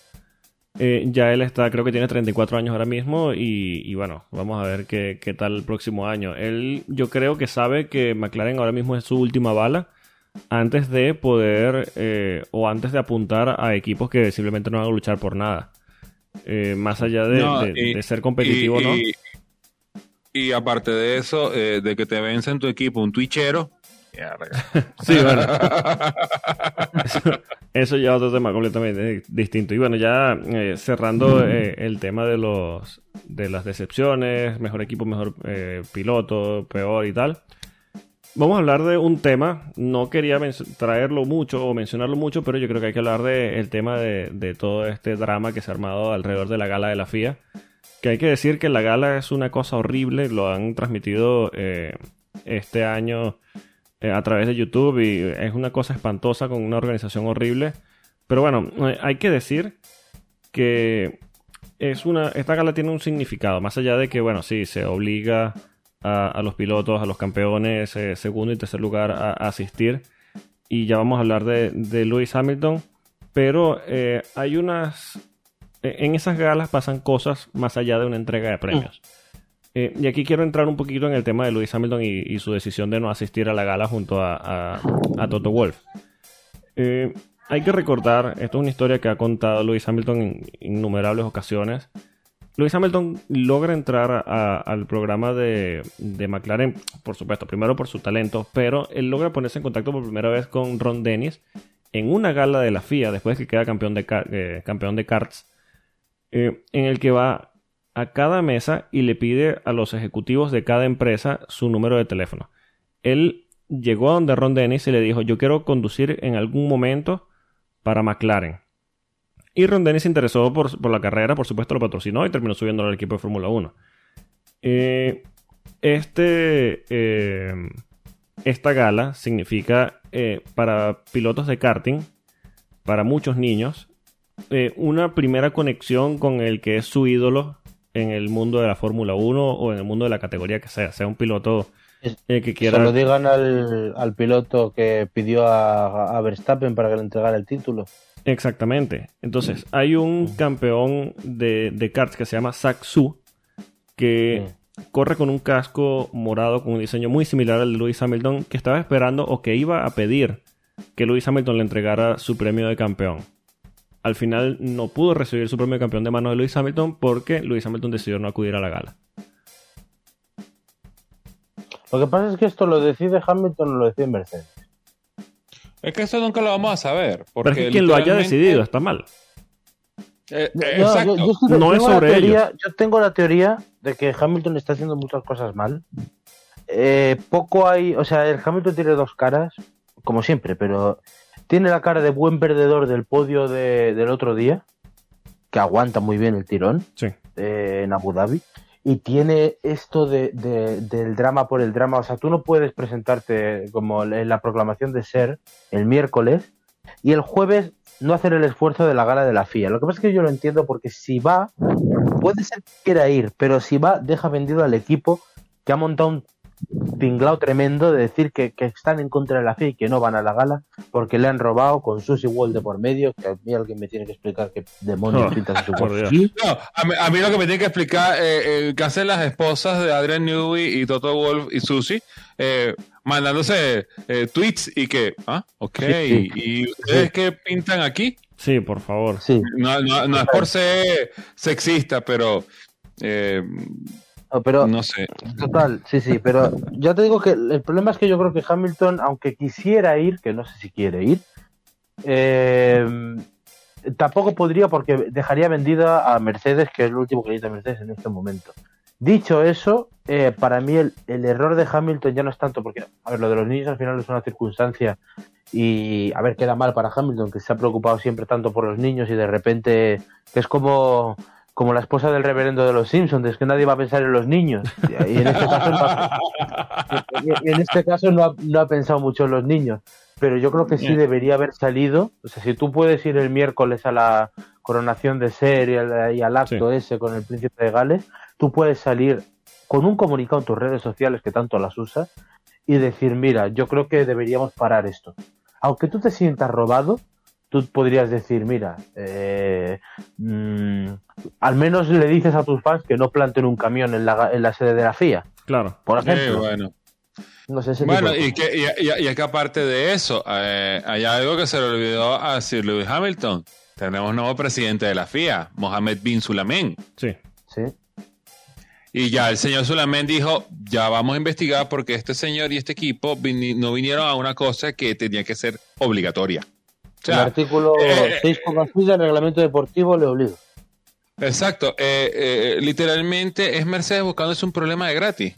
Eh, ya él está, creo que tiene 34 años ahora mismo y, bueno, vamos a ver qué, tal el próximo año. Él yo creo que sabe que McLaren ahora mismo es su última bala antes de poder eh, o antes de apuntar a equipos que simplemente no van a luchar por nada. Eh, más allá de, ser competitivo, ¿no? Y aparte de eso, de que te vence en tu equipo un twitchero, sí, bueno. eso, ya es otro tema completamente distinto. Y bueno, ya eh, cerrando eh, el tema de los de las decepciones, mejor equipo, mejor eh, piloto, peor y tal. Vamos a hablar de un tema, no quería traerlo mucho o mencionarlo mucho, pero yo creo que hay que hablar del tema de, de, todo este drama que se ha armado alrededor de la gala de la FIA. Que hay que decir que la gala es una cosa horrible, lo han transmitido este año a través de YouTube y es una cosa espantosa con una organización horrible. Pero bueno, eh, hay que decir que es una, esta gala tiene un significado, más allá de que, bueno, sí, se obliga a, los pilotos, a los campeones, eh, segundo y tercer lugar a, asistir. Y ya vamos a hablar de, de Lewis Hamilton. Pero hay unas... En esas galas pasan cosas más allá de una entrega de premios. Eh, y aquí quiero entrar un poquito en el tema de Lewis Hamilton y, su decisión de no asistir a la gala junto a, Toto Wolf. Eh, hay que recordar, esto es una historia que ha contado Lewis Hamilton en innumerables ocasiones. Lewis Hamilton logra entrar al programa de, McLaren, por supuesto, primero por su talento, pero él logra ponerse en contacto por primera vez con Ron Dennis en una gala de la FIA, después que queda campeón de, eh, campeón de karts, en el que va a cada mesa y le pide a los ejecutivos de cada empresa su número de teléfono. Él llegó a donde Ron Dennis y le dijo, yo quiero conducir en algún momento para McLaren. Y Ron Dennis se interesó por, la carrera, por supuesto lo patrocinó y terminó subiendo al equipo de Fórmula 1. Eh, este, eh, esta gala significa eh, para pilotos de karting, para muchos niños, una primera conexión con el que es su ídolo en el mundo de la Fórmula 1 o en el mundo de la categoría que sea, sea un piloto eh, que quiera... Se lo digan al, piloto que pidió a, Verstappen para que le entregara el título. Exactamente. Entonces, hay un campeón de, de karts que se llama Zach Su, que corre con un casco morado con un diseño muy similar al de Lewis Hamilton, que estaba esperando o que iba a pedir que Lewis Hamilton le entregara su premio de campeón al final no pudo recibir su premio de campeón de mano de Lewis Hamilton porque Lewis Hamilton decidió no acudir a la gala. Lo que pasa es que esto lo decide Hamilton o lo decide Mercedes. Es que eso nunca lo vamos a saber. Porque Pero es que quien lo haya decidido está mal. Eh, no, es sobre ello. Yo tengo la teoría de que Hamilton está haciendo muchas cosas mal. Eh, poco hay, o sea, el Hamilton tiene dos caras, como siempre, pero tiene la cara de buen perdedor del podio del otro día, que aguanta muy bien el tirón eh, en Abu Dhabi. Y tiene esto de, del drama por el drama. O sea, tú no puedes presentarte como en la proclamación de ser el miércoles y el jueves no hacer el esfuerzo de la gala de la FIA. Lo que pasa es que yo lo entiendo porque si va, puede ser que quiera ir, pero si va, deja vendido al equipo que ha montado un tinglao tremendo de decir que, están en contra de la FIA y que no van a la gala porque le han robado con Susie Wall de por medio. Que a mí alguien me tiene que explicar qué demonios pinta su no, a, mí, lo que me tiene que explicar eh, eh, qué hacen las esposas de Adrian Newey y Toto Wolf y Susie eh, mandándose tweets y que, ah, ok, ¿y ustedes qué pintan aquí? Sí, por favor. Sí. No, no, no es por ser sexista, pero pero, no sé. Total, sí, sí, pero ya te digo que el problema es que yo creo que Hamilton, aunque quisiera ir, que no sé si quiere ir, eh, tampoco podría porque dejaría vendida a Mercedes, que es lo último que necesita Mercedes en este momento. Dicho eso, eh, para mí el, el, error de Hamilton ya no es tanto porque, a ver, lo de los niños al final es una circunstancia y, a ver, queda mal para Hamilton, que se ha preocupado siempre tanto por los niños y de repente que es como, como la esposa del reverendo de los Simpsons, es que nadie va a pensar en los niños. Y en este caso no ha, en este caso no ha, no ha pensado mucho en los niños pero yo creo que sí debería haber salido. O sea, si tú puedes ir el miércoles a la coronación de ser y al, y al acto sí. ese con el príncipe de Gales, tú puedes salir con un comunicado en tus redes sociales que tanto las usas y decir, mira, yo creo que deberíamos parar esto. Aunque tú te sientas robado, tú podrías decir, mira, eh, mmm, al menos le dices a tus fans que no planten un camión en la, en la sede de la FIA. Claro. Por ejemplo. Eh, bueno. No sé, ese bueno, y que, y, y, y que aparte de eso, eh, hay algo que se le olvidó a Sir Lewis Hamilton. Tenemos nuevo presidente de la FIA, Mohamed Bin Sulamen. Sí. Sí. Y ya el señor Sulamen dijo, ya vamos a investigar porque este señor y este equipo vin no vinieron a una cosa que tenía que ser obligatoria. O sea, el artículo eh, 6,6 del reglamento deportivo le obliga. Exacto. Eh, eh, literalmente es Mercedes buscándose un problema de gratis.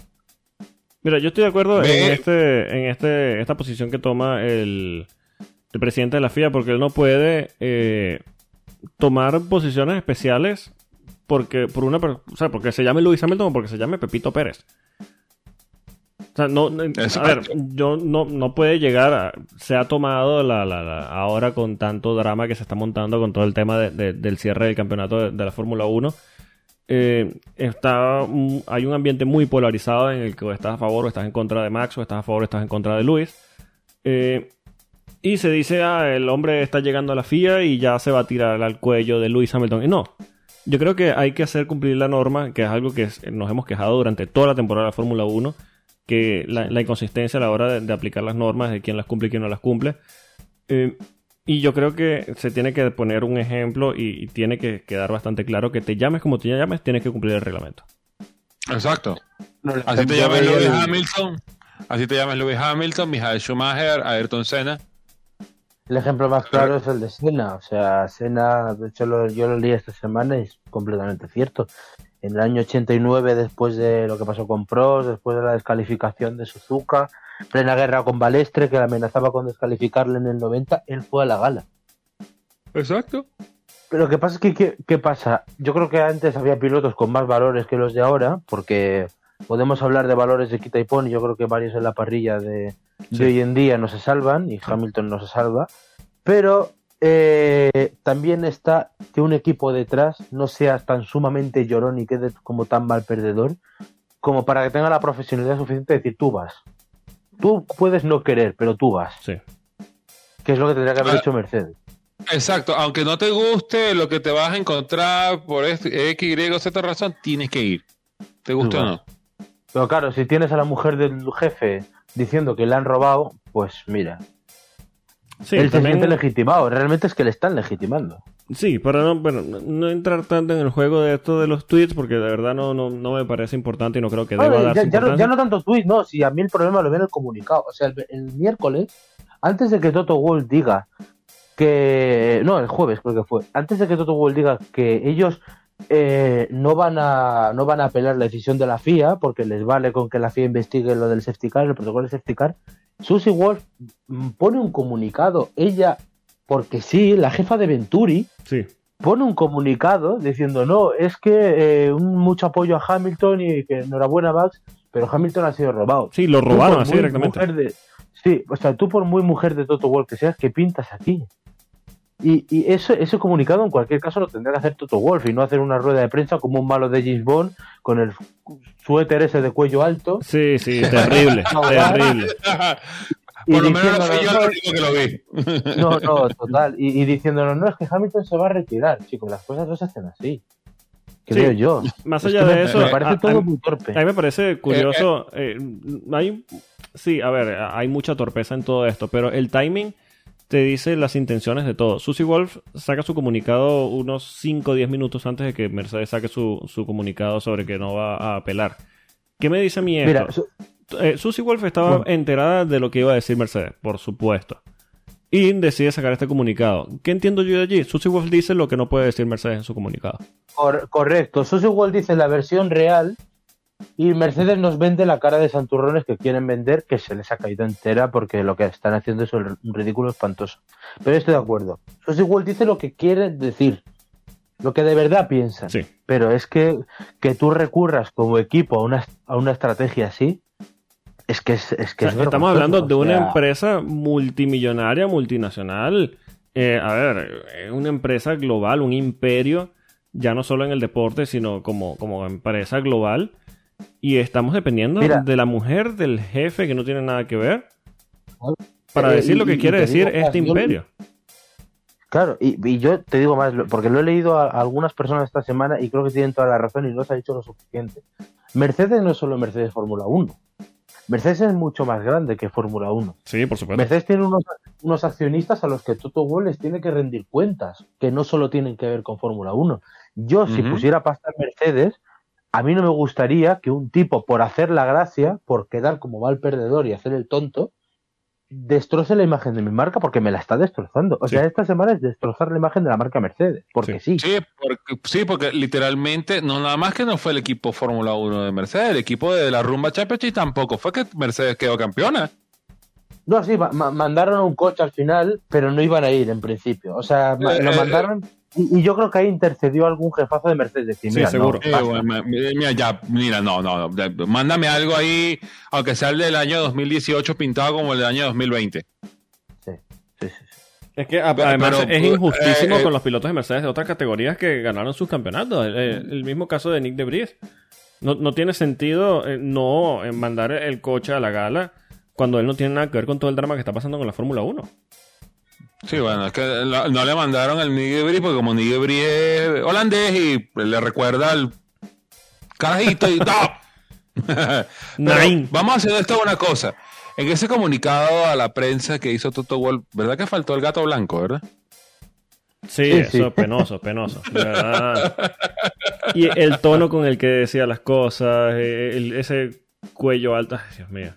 Mira, yo estoy de acuerdo Ve. en este, en este, esta posición que toma el, el presidente de la FIA, porque él no puede eh, tomar posiciones especiales porque por una, o sea, porque se llame Luis Hamilton o porque se llame Pepito Pérez. O sea, no, a ver, yo no, no puede llegar a, se ha tomado la, la, la, ahora con tanto drama que se está montando con todo el tema de, de, del cierre del campeonato de, de la Fórmula 1 eh, está hay un ambiente muy polarizado en el que estás a favor o estás en contra de Max o estás a favor o estás en contra de Luis eh, y se dice ah, el hombre está llegando a la FIA y ya se va a tirar al cuello de Luis Hamilton y no yo creo que hay que hacer cumplir la norma que es algo que nos hemos quejado durante toda la temporada de la Fórmula 1 que la, la, inconsistencia a la hora de, de, aplicar las normas de quién las cumple y quién no las cumple eh, y yo creo que se tiene que poner un ejemplo y, y, tiene que quedar bastante claro que te llames como te llames, tienes que cumplir el reglamento. Exacto. así te llamas Lewis Hamilton, así te llamas Lewis Hamilton, Michael Schumacher, Ayrton Senna. El ejemplo más claro es el de Senna. O sea, Senna, de hecho lo, yo lo leí esta semana y es completamente cierto. En el año 89, después de lo que pasó con Prost, después de la descalificación de Suzuka, plena guerra con Balestre, que amenazaba con descalificarle en el 90, él fue a la gala. Exacto. Pero lo que pasa es que, ¿qué, ¿qué, pasa? Yo creo que antes había pilotos con más valores que los de ahora, porque podemos hablar de valores de quita y pon, y yo creo que varios en la parrilla de, sí. de hoy en día no se salvan, y Hamilton no se salva, pero eh, también está que un equipo detrás no sea tan sumamente llorón y quede como tan mal perdedor, como para que tenga la profesionalidad suficiente de decir tú vas, tú puedes no querer, pero tú vas. Sí. Que es lo que tendría que haber ah, hecho Mercedes. Exacto, aunque no te guste lo que te vas a encontrar por X, Y Z razón, tienes que ir. ¿Te gusta o no? Pero claro, si tienes a la mujer del jefe diciendo que le han robado, pues mira. Sí, Él también... se siente legitimado, realmente es que le están legitimando. Sí, para no, bueno, no entrar tanto en el juego de esto de los tweets, porque de verdad no, no, no me parece importante y no creo que deba ya, darse ya, no, ya no tanto tweets, no, si a mí el problema lo viene el comunicado. O sea, el, el, miércoles, antes de que Toto Wolff diga que. No, el jueves creo que fue. Antes de que Toto Wolff diga que ellos eh, no van a no van a apelar la decisión de la FIA, porque les vale con que la FIA investigue lo del safety car, el protocolo de safety car, Susie Wolf pone un comunicado, ella porque sí, la jefa de Venturi sí. pone un comunicado diciendo no, es que eh, un mucho apoyo a Hamilton y que enhorabuena Max, pero Hamilton ha sido robado. Sí, lo robaron así directamente. De, sí, o sea, tú por muy mujer de Toto Wolff que seas, ¿qué pintas aquí? Y, y eso, ese comunicado en cualquier caso lo tendrá que hacer Toto Wolff y no hacer una rueda de prensa como un malo de James Bond con el suéter ese de cuello alto. Sí, sí, terrible, terrible. Por lo menos no soy yo el único que lo vi. No, no, total. Y, y, diciéndonos, no, es que Hamilton se va a retirar. Chicos, las cosas no se hacen así. Creo sí, yo. Más allá es de me, eso, me parece a, todo a, muy torpe. A mí me parece curioso. Eh, eh. hay, sí, a ver, hay mucha torpeza en todo esto, pero el timing te dice las intenciones de todo. Susie Wolf saca su comunicado unos 5 o 10 minutos antes de que Mercedes saque su, su, comunicado sobre que no va a apelar. ¿Qué me dice mí esto? Mira, eh, Susie Wolf estaba enterada de lo que iba a decir Mercedes, por supuesto. Y decide sacar este comunicado. ¿Qué entiendo yo de allí? Susie Wolf dice lo que no puede decir Mercedes en su comunicado. correcto. Susie Wolf dice la versión real y Mercedes nos vende la cara de santurrones que quieren vender, que se les ha caído entera porque lo que están haciendo es un ridículo espantoso. Pero estoy de acuerdo. Eso igual dice lo que quiere decir, lo que de verdad piensan. Sí. Pero es que, que tú recurras como equipo a una, a una estrategia así, es que es, es que Estamos hablando de una empresa multimillonaria, multinacional. Eh, a ver, es una empresa global, un imperio, ya no solo en el deporte, sino como, como empresa global y estamos dependiendo de la mujer del jefe que no tiene nada que ver para eh, decir lo que quiere decir este imperio. Claro, y, yo te digo más, porque lo he leído a, algunas personas esta semana y creo que tienen toda la razón y no se ha dicho lo suficiente. Mercedes no es solo Mercedes Fórmula 1. Mercedes es mucho más grande que Fórmula 1. Sí, por supuesto. Mercedes tiene unos, accionistas a los que Toto Wolff les tiene que rendir cuentas, que no solo tienen que ver con Fórmula 1. Yo, si pusiera pasta en Mercedes, a mí no me gustaría que un tipo, por hacer la gracia, por quedar como mal perdedor y hacer el tonto, destroce la imagen de mi marca porque me la está destrozando. O sea, esta semana es destrozar la imagen de la marca Mercedes, porque sí. Sí, porque, sí, porque literalmente, no nada más que no fue el equipo Fórmula 1 de Mercedes, el equipo de la Rumba Championship tampoco fue que Mercedes quedó campeona. No, sí, mandaron un coche al final, pero no iban a ir en principio. O sea, lo eh, mandaron y, yo creo que ahí intercedió algún jefazo de Mercedes. sí, seguro. mira, ya, mira, no, no, mándame algo ahí, aunque sea el del año 2018 pintado como el del año 2020. Sí, sí, sí. Es que además es injustísimo eh, eh, con los pilotos de Mercedes de otras categorías que ganaron sus campeonatos. El, mismo caso de Nick de No, no tiene sentido eh, no mandar el coche a la gala cuando él no tiene nada que ver con todo el drama que está pasando con la Fórmula 1. Sí, bueno, es que no le mandaron al Nigel porque como Nigel es holandés y le recuerda al carajito y vamos a hacer esto una cosa. En ese comunicado a la prensa que hizo Toto Wolf, ¿verdad que faltó el gato blanco, verdad? Sí, eso es penoso, penoso. Y el tono con el que decía las cosas, ese cuello alto, Dios mío.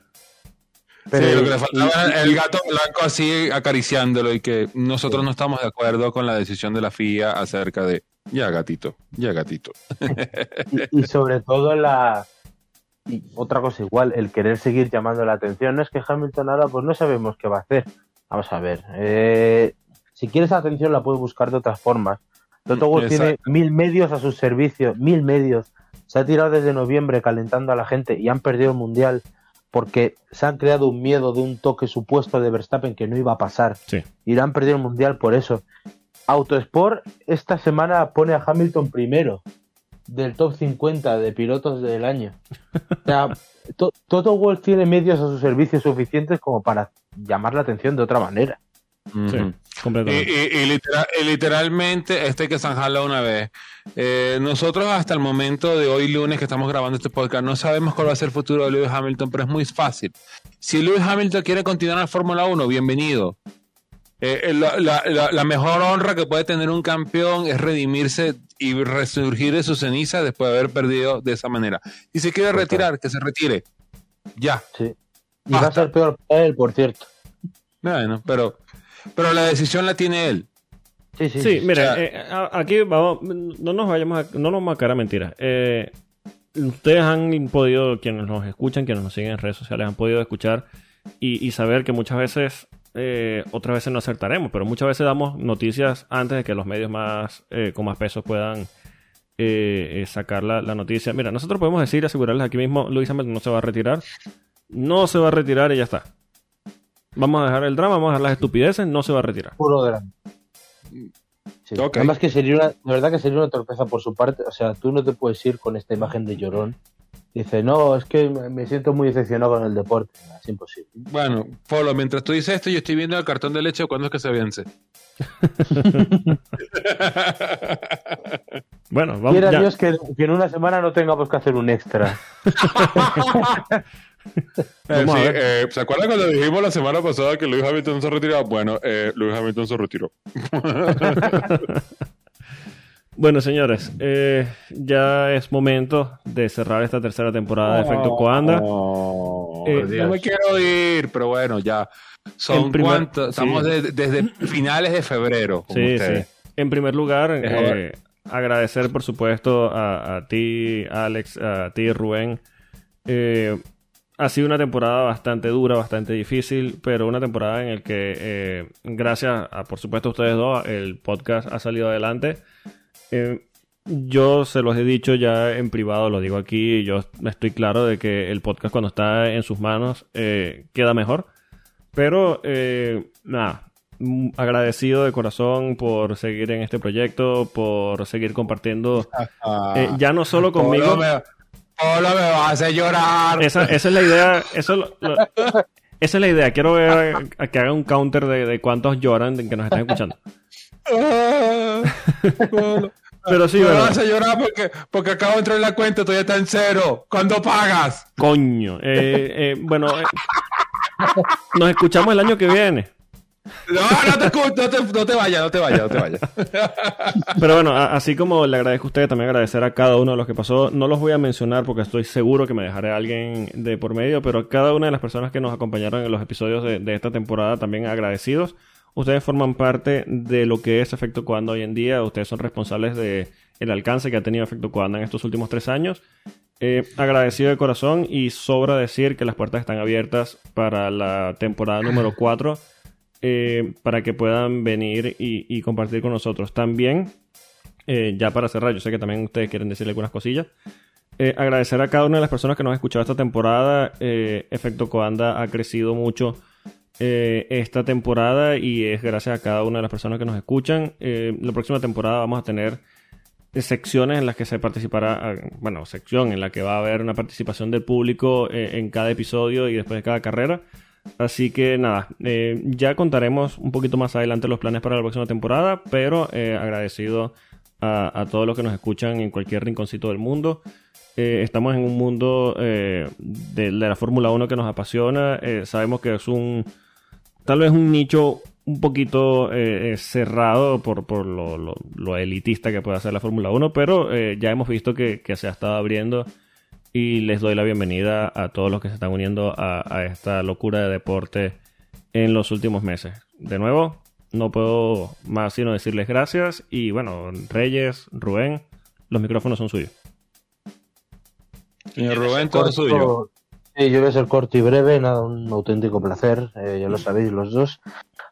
Pero, sí, lo que le faltaba era el gato blanco así acariciándolo y que nosotros no estamos de acuerdo con la decisión de la FIA acerca de ya gatito, ya gatito. y, sobre todo la y otra cosa igual, el querer seguir llamando la atención. No es que Hamilton ahora pues no sabemos qué va a hacer. Vamos a ver. Eh, si quieres atención la puedes buscar de otras formas. Toto Wolff tiene mil medios a su servicio, mil medios. Se ha tirado desde noviembre calentando a la gente y han perdido el mundial porque se han creado un miedo de un toque supuesto de Verstappen que no iba a pasar. Sí. Irán perdido el mundial por eso. Autosport esta semana pone a Hamilton primero del top 50 de pilotos del año. O sea, Toto Wolff tiene medios a su servicio suficientes como para llamar la atención de otra manera. Sí, y, literalmente, este que zanjarlo una vez. Eh, nosotros hasta el momento de hoy lunes que estamos grabando este podcast no sabemos cuál va a ser el futuro de Lewis Hamilton, pero es muy fácil. Si Lewis Hamilton quiere continuar en la Fórmula 1, bienvenido. Eh, eh, la, mejor honra que puede tener un campeón es redimirse y resurgir de su ceniza después de haber perdido de esa manera. Y si quiere retirar, que se retire. Ya. Sí. Y va a ser peor para él, por cierto. Bueno, pero pero la decisión la tiene él. Sí, sí. Sí, mire, eh, aquí vamos, no nos vayamos a, no nos vamos a cara mentiras. Eh, ustedes han podido, quienes nos escuchan, quienes nos siguen en redes sociales, han podido escuchar y, saber que muchas veces, eh, otras veces no acertaremos, pero muchas veces damos noticias antes de que los medios más con más pesos puedan sacar la, noticia. Mira, nosotros podemos decir, asegurarles aquí mismo, Luis Hamilton no se va a retirar. No se va a retirar y ya está. Vamos a dejar el drama, vamos a dejar las estupideces, no se va a retirar. Puro drama. Además que sería una, de verdad que sería una torpeza por su parte. O sea, tú no te puedes ir con esta imagen de llorón. Dice, no, es que me siento muy decepcionado con el deporte. Es imposible. Bueno, Polo, mientras tú dices esto, yo estoy viendo el cartón de leche cuándo es que se vence. bueno, vamos. Quiera Dios que, que, en una semana no tengamos que hacer un extra. Eh, ¿Se acuerdan cuando dijimos la semana pasada que Luis Hamilton se retiraba? Bueno, eh, Luis Hamilton se retiró. bueno, señores, eh, ya es momento de cerrar esta tercera temporada de Efecto Coanda. no me quiero ir, pero bueno, ya. Son cuántos, estamos desde finales de febrero. sí, sí. En primer lugar, agradecer por supuesto a, a, ti, Alex, a ti, Rubén. Eh, ha sido una temporada bastante dura, bastante difícil, pero una temporada en la que, eh, gracias a, por supuesto, a ustedes dos, el podcast ha salido adelante. Eh, yo se los he dicho ya en privado, lo digo aquí, yo estoy claro de que el podcast cuando está en sus manos queda mejor. Pero, nada, agradecido de corazón por seguir en este proyecto, por seguir compartiendo, ya no solo conmigo. Hola, me vas a hacer llorar. Esa, es la idea. Eso esa es la idea. Quiero ver a, que haga un counter de, cuántos lloran que nos están escuchando. Pero sí, Me vas a llorar porque, porque acabo de entrar en la cuenta, todavía está en cero. ¿Cuándo pagas? Coño. Eh, eh, bueno, eh, nos escuchamos el año que viene. No, no te, no te, vayas, no te vayas, no te vayas. Pero bueno, así como le agradezco a usted, también agradecer a cada uno de los que pasó. No los voy a mencionar porque estoy seguro que me dejaré alguien de por medio, pero a cada una de las personas que nos acompañaron en los episodios de, esta temporada también agradecidos. Ustedes forman parte de lo que es Efecto Coanda hoy en día. Ustedes son responsables de el alcance que ha tenido Efecto Coanda en estos últimos tres años. Eh, agradecido de corazón y sobra decir que las puertas están abiertas para la temporada número 4 eh, para que puedan venir y, compartir con nosotros. También, eh, ya para cerrar, yo sé que también ustedes quieren decirle algunas cosillas. Eh, agradecer a cada una de las personas que nos han escuchado esta temporada. Efecto Coanda ha crecido mucho esta temporada y es gracias a cada una de las personas que nos escuchan. la próxima temporada vamos a tener secciones en las que se participará, ah, bueno, sección en la que va a haber una participación del público en cada episodio y después de cada carrera. Así que nada, eh, ya contaremos un poquito más adelante los planes para la próxima temporada, pero eh, agradecido a, todos los que nos escuchan en cualquier rinconcito del mundo. Eh, estamos en un mundo de, la Fórmula 1 que nos apasiona. sabemos que es un, tal vez un nicho un poquito cerrado por, por lo, elitista que puede hacer la Fórmula 1, pero ya hemos visto que, que se ha estado abriendo y les doy la bienvenida a todos los que se están uniendo a, esta locura de deporte en los últimos meses. De nuevo, no puedo más sino decirles gracias y bueno, Reyes, Rubén, los micrófonos son suyos. Señor Rubén, todo suyo. Sí, yo voy a ser corto y breve, nada, un auténtico placer, eh, ya lo sabéis los dos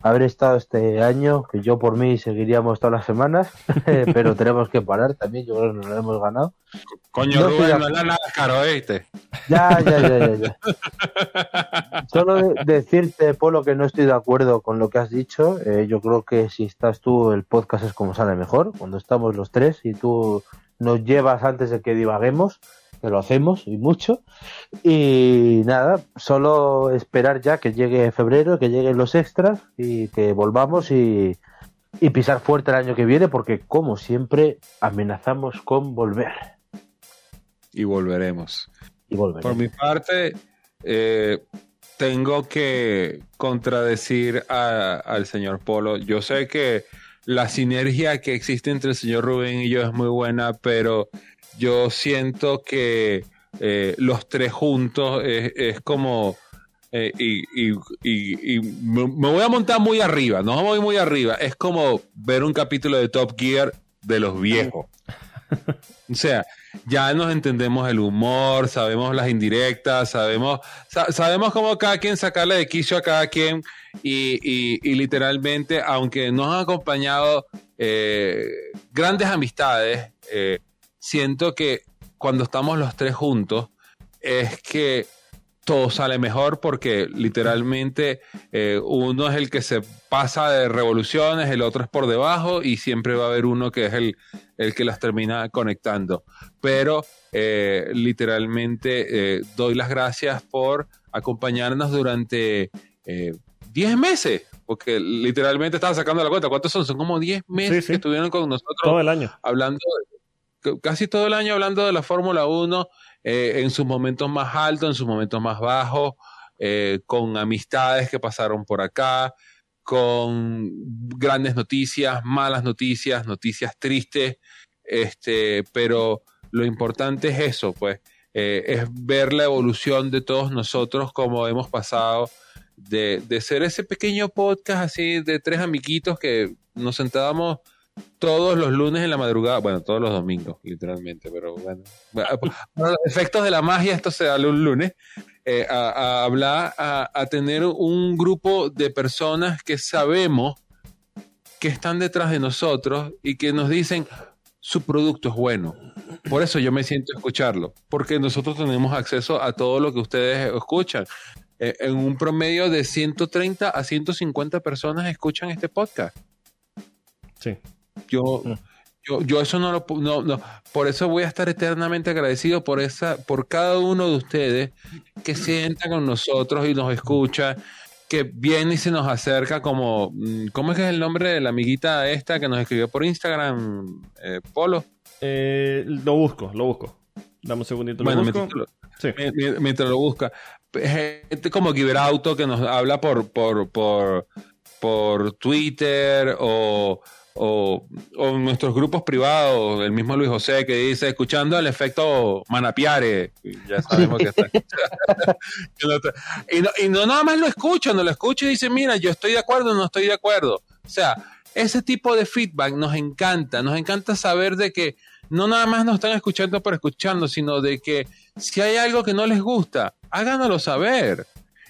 haber estado este año, que yo por mí seguiríamos todas las semanas, pero tenemos que parar también, yo creo que nos lo hemos ganado. Coño, no Rubén, no es nada caro, ¿viste? Ya, ya, ya, ya, ya. Solo decirte, Polo, que no estoy de acuerdo con lo que has dicho. Eh, yo creo que si estás tú, el podcast es como sale mejor, cuando estamos los tres y tú nos llevas antes de que divaguemos que lo hacemos y mucho. Y nada, solo esperar ya que llegue febrero, que lleguen los extras y que volvamos y, pisar fuerte el año que viene, porque como siempre amenazamos con volver. Y volveremos. Y volveremos. Por mi parte, eh, tengo que contradecir al señor Polo. Yo sé que la sinergia que existe entre el señor Rubén y yo es muy buena, pero yo siento que eh, los tres juntos es, como... Eh, y, me, voy a montar muy arriba, no voy muy arriba, es como ver un capítulo de Top Gear de los viejos. O sea, ya nos entendemos el humor, sabemos las indirectas, sabemos, sabemos cómo cada quien sacarle de quicio a cada quien y, literalmente, aunque nos han acompañado eh, grandes amistades, siento que cuando estamos los tres juntos es que todo sale mejor porque literalmente eh, uno es el que se pasa de revoluciones, el otro es por debajo y siempre va a haber uno que es el, el que las termina conectando. Pero eh, literalmente eh, doy las gracias por acompañarnos durante 10 meses, porque literalmente estaba sacando la cuenta. ¿Cuántos son? Son como 10 meses que estuvieron con nosotros. Todo el año. Hablando casi todo el año hablando de la Fórmula 1 eh, en sus momentos más altos, en sus momentos más bajos, eh, con amistades que pasaron por acá, con grandes noticias, malas noticias, noticias tristes, este, pero lo importante es eso, pues, eh, es ver la evolución de todos nosotros, como hemos pasado de, de ser ese pequeño podcast así de tres amiguitos que nos sentábamos todos los lunes en la madrugada, bueno, todos los domingos, literalmente, pero bueno, efectos de la magia, esto se da un lunes, eh, a, hablar, a, tener un grupo de personas que sabemos que están detrás de nosotros y que nos dicen, su producto es bueno. Por eso yo me siento a escucharlo, porque nosotros tenemos acceso a todo lo que ustedes escuchan. Eh, en un promedio de 130 a 150 personas escuchan este podcast. Sí. Yo, yo, yo eso no lo no, no, por eso voy a estar eternamente agradecido por esa, por cada uno de ustedes que sienta con nosotros y nos escucha, que viene y se nos acerca como, mm, ¿cómo es que es el nombre de la amiguita esta que nos escribió por Instagram, eh, Polo? Eh, lo busco, lo busco. Dame un segundito. Lo bueno, busco. Mientras, lo busca. Gente como Giberauto que nos habla por, por, por, por Twitter o o, nuestros grupos privados, el mismo Luis José que dice, escuchando el efecto Manapiare, ya sabemos que está. y, no, y no nada más lo escucho, no lo escucho y dice, mira, yo estoy de acuerdo o no estoy de acuerdo. O sea, ese tipo de feedback nos encanta, nos encanta saber de que no nada más nos están escuchando por escuchando, sino de que si hay algo que no les gusta, háganoslo saber.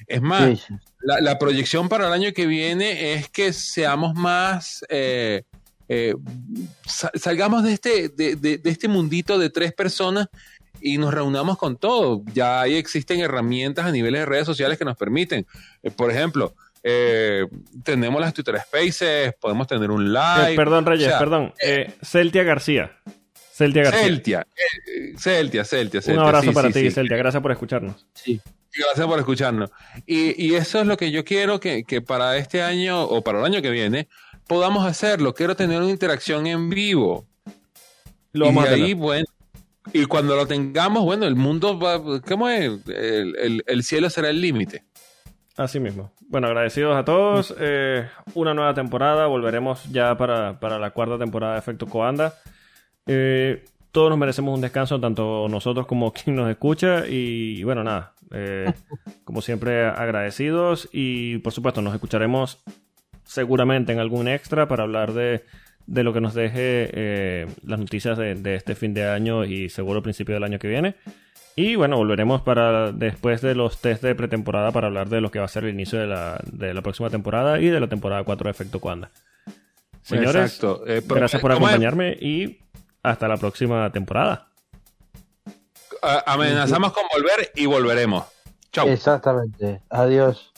Es más, la, proyección para el año que viene es que seamos más eh, eh, salgamos de este, de, este mundito de tres personas y nos reunamos con todo. Ya ahí existen herramientas a niveles de redes sociales que nos permiten. Eh, por ejemplo, eh, tenemos las Twitter Spaces, podemos tener un live. perdón, Reyes, perdón. Celtia García. Celtia García. Celtia, Celtia, Celtia, Un abrazo para ti, Celtia. Gracias por escucharnos. Sí. Gracias por escucharnos. Y, y, eso es lo que yo quiero que, que para este año o para el año que viene podamos hacerlo. Quiero tener una interacción en vivo. Lo y ahí, bueno, y cuando lo tengamos, bueno, el mundo va, ¿cómo es? El, cielo será el límite. Así mismo. Bueno, agradecidos a todos. Eh, una nueva temporada. Volveremos ya para, la cuarta temporada de Efecto Coanda. Eh, todos nos merecemos un descanso, tanto nosotros como quien nos escucha. Y, bueno, nada. Eh, como siempre, agradecidos. Y por supuesto, nos escucharemos seguramente en algún extra para hablar de, lo que nos deje eh, las noticias de, este fin de año y seguro principio del año que viene. Y bueno, volveremos para después de los test de pretemporada para hablar de lo que va a ser el inicio de la, de la próxima temporada y de la temporada 4 de Efecto Cuanda. Señores, eh, gracias por acompañarme y hasta la próxima temporada. Amenazamos con volver y volveremos. Chao. Exactamente. Adiós.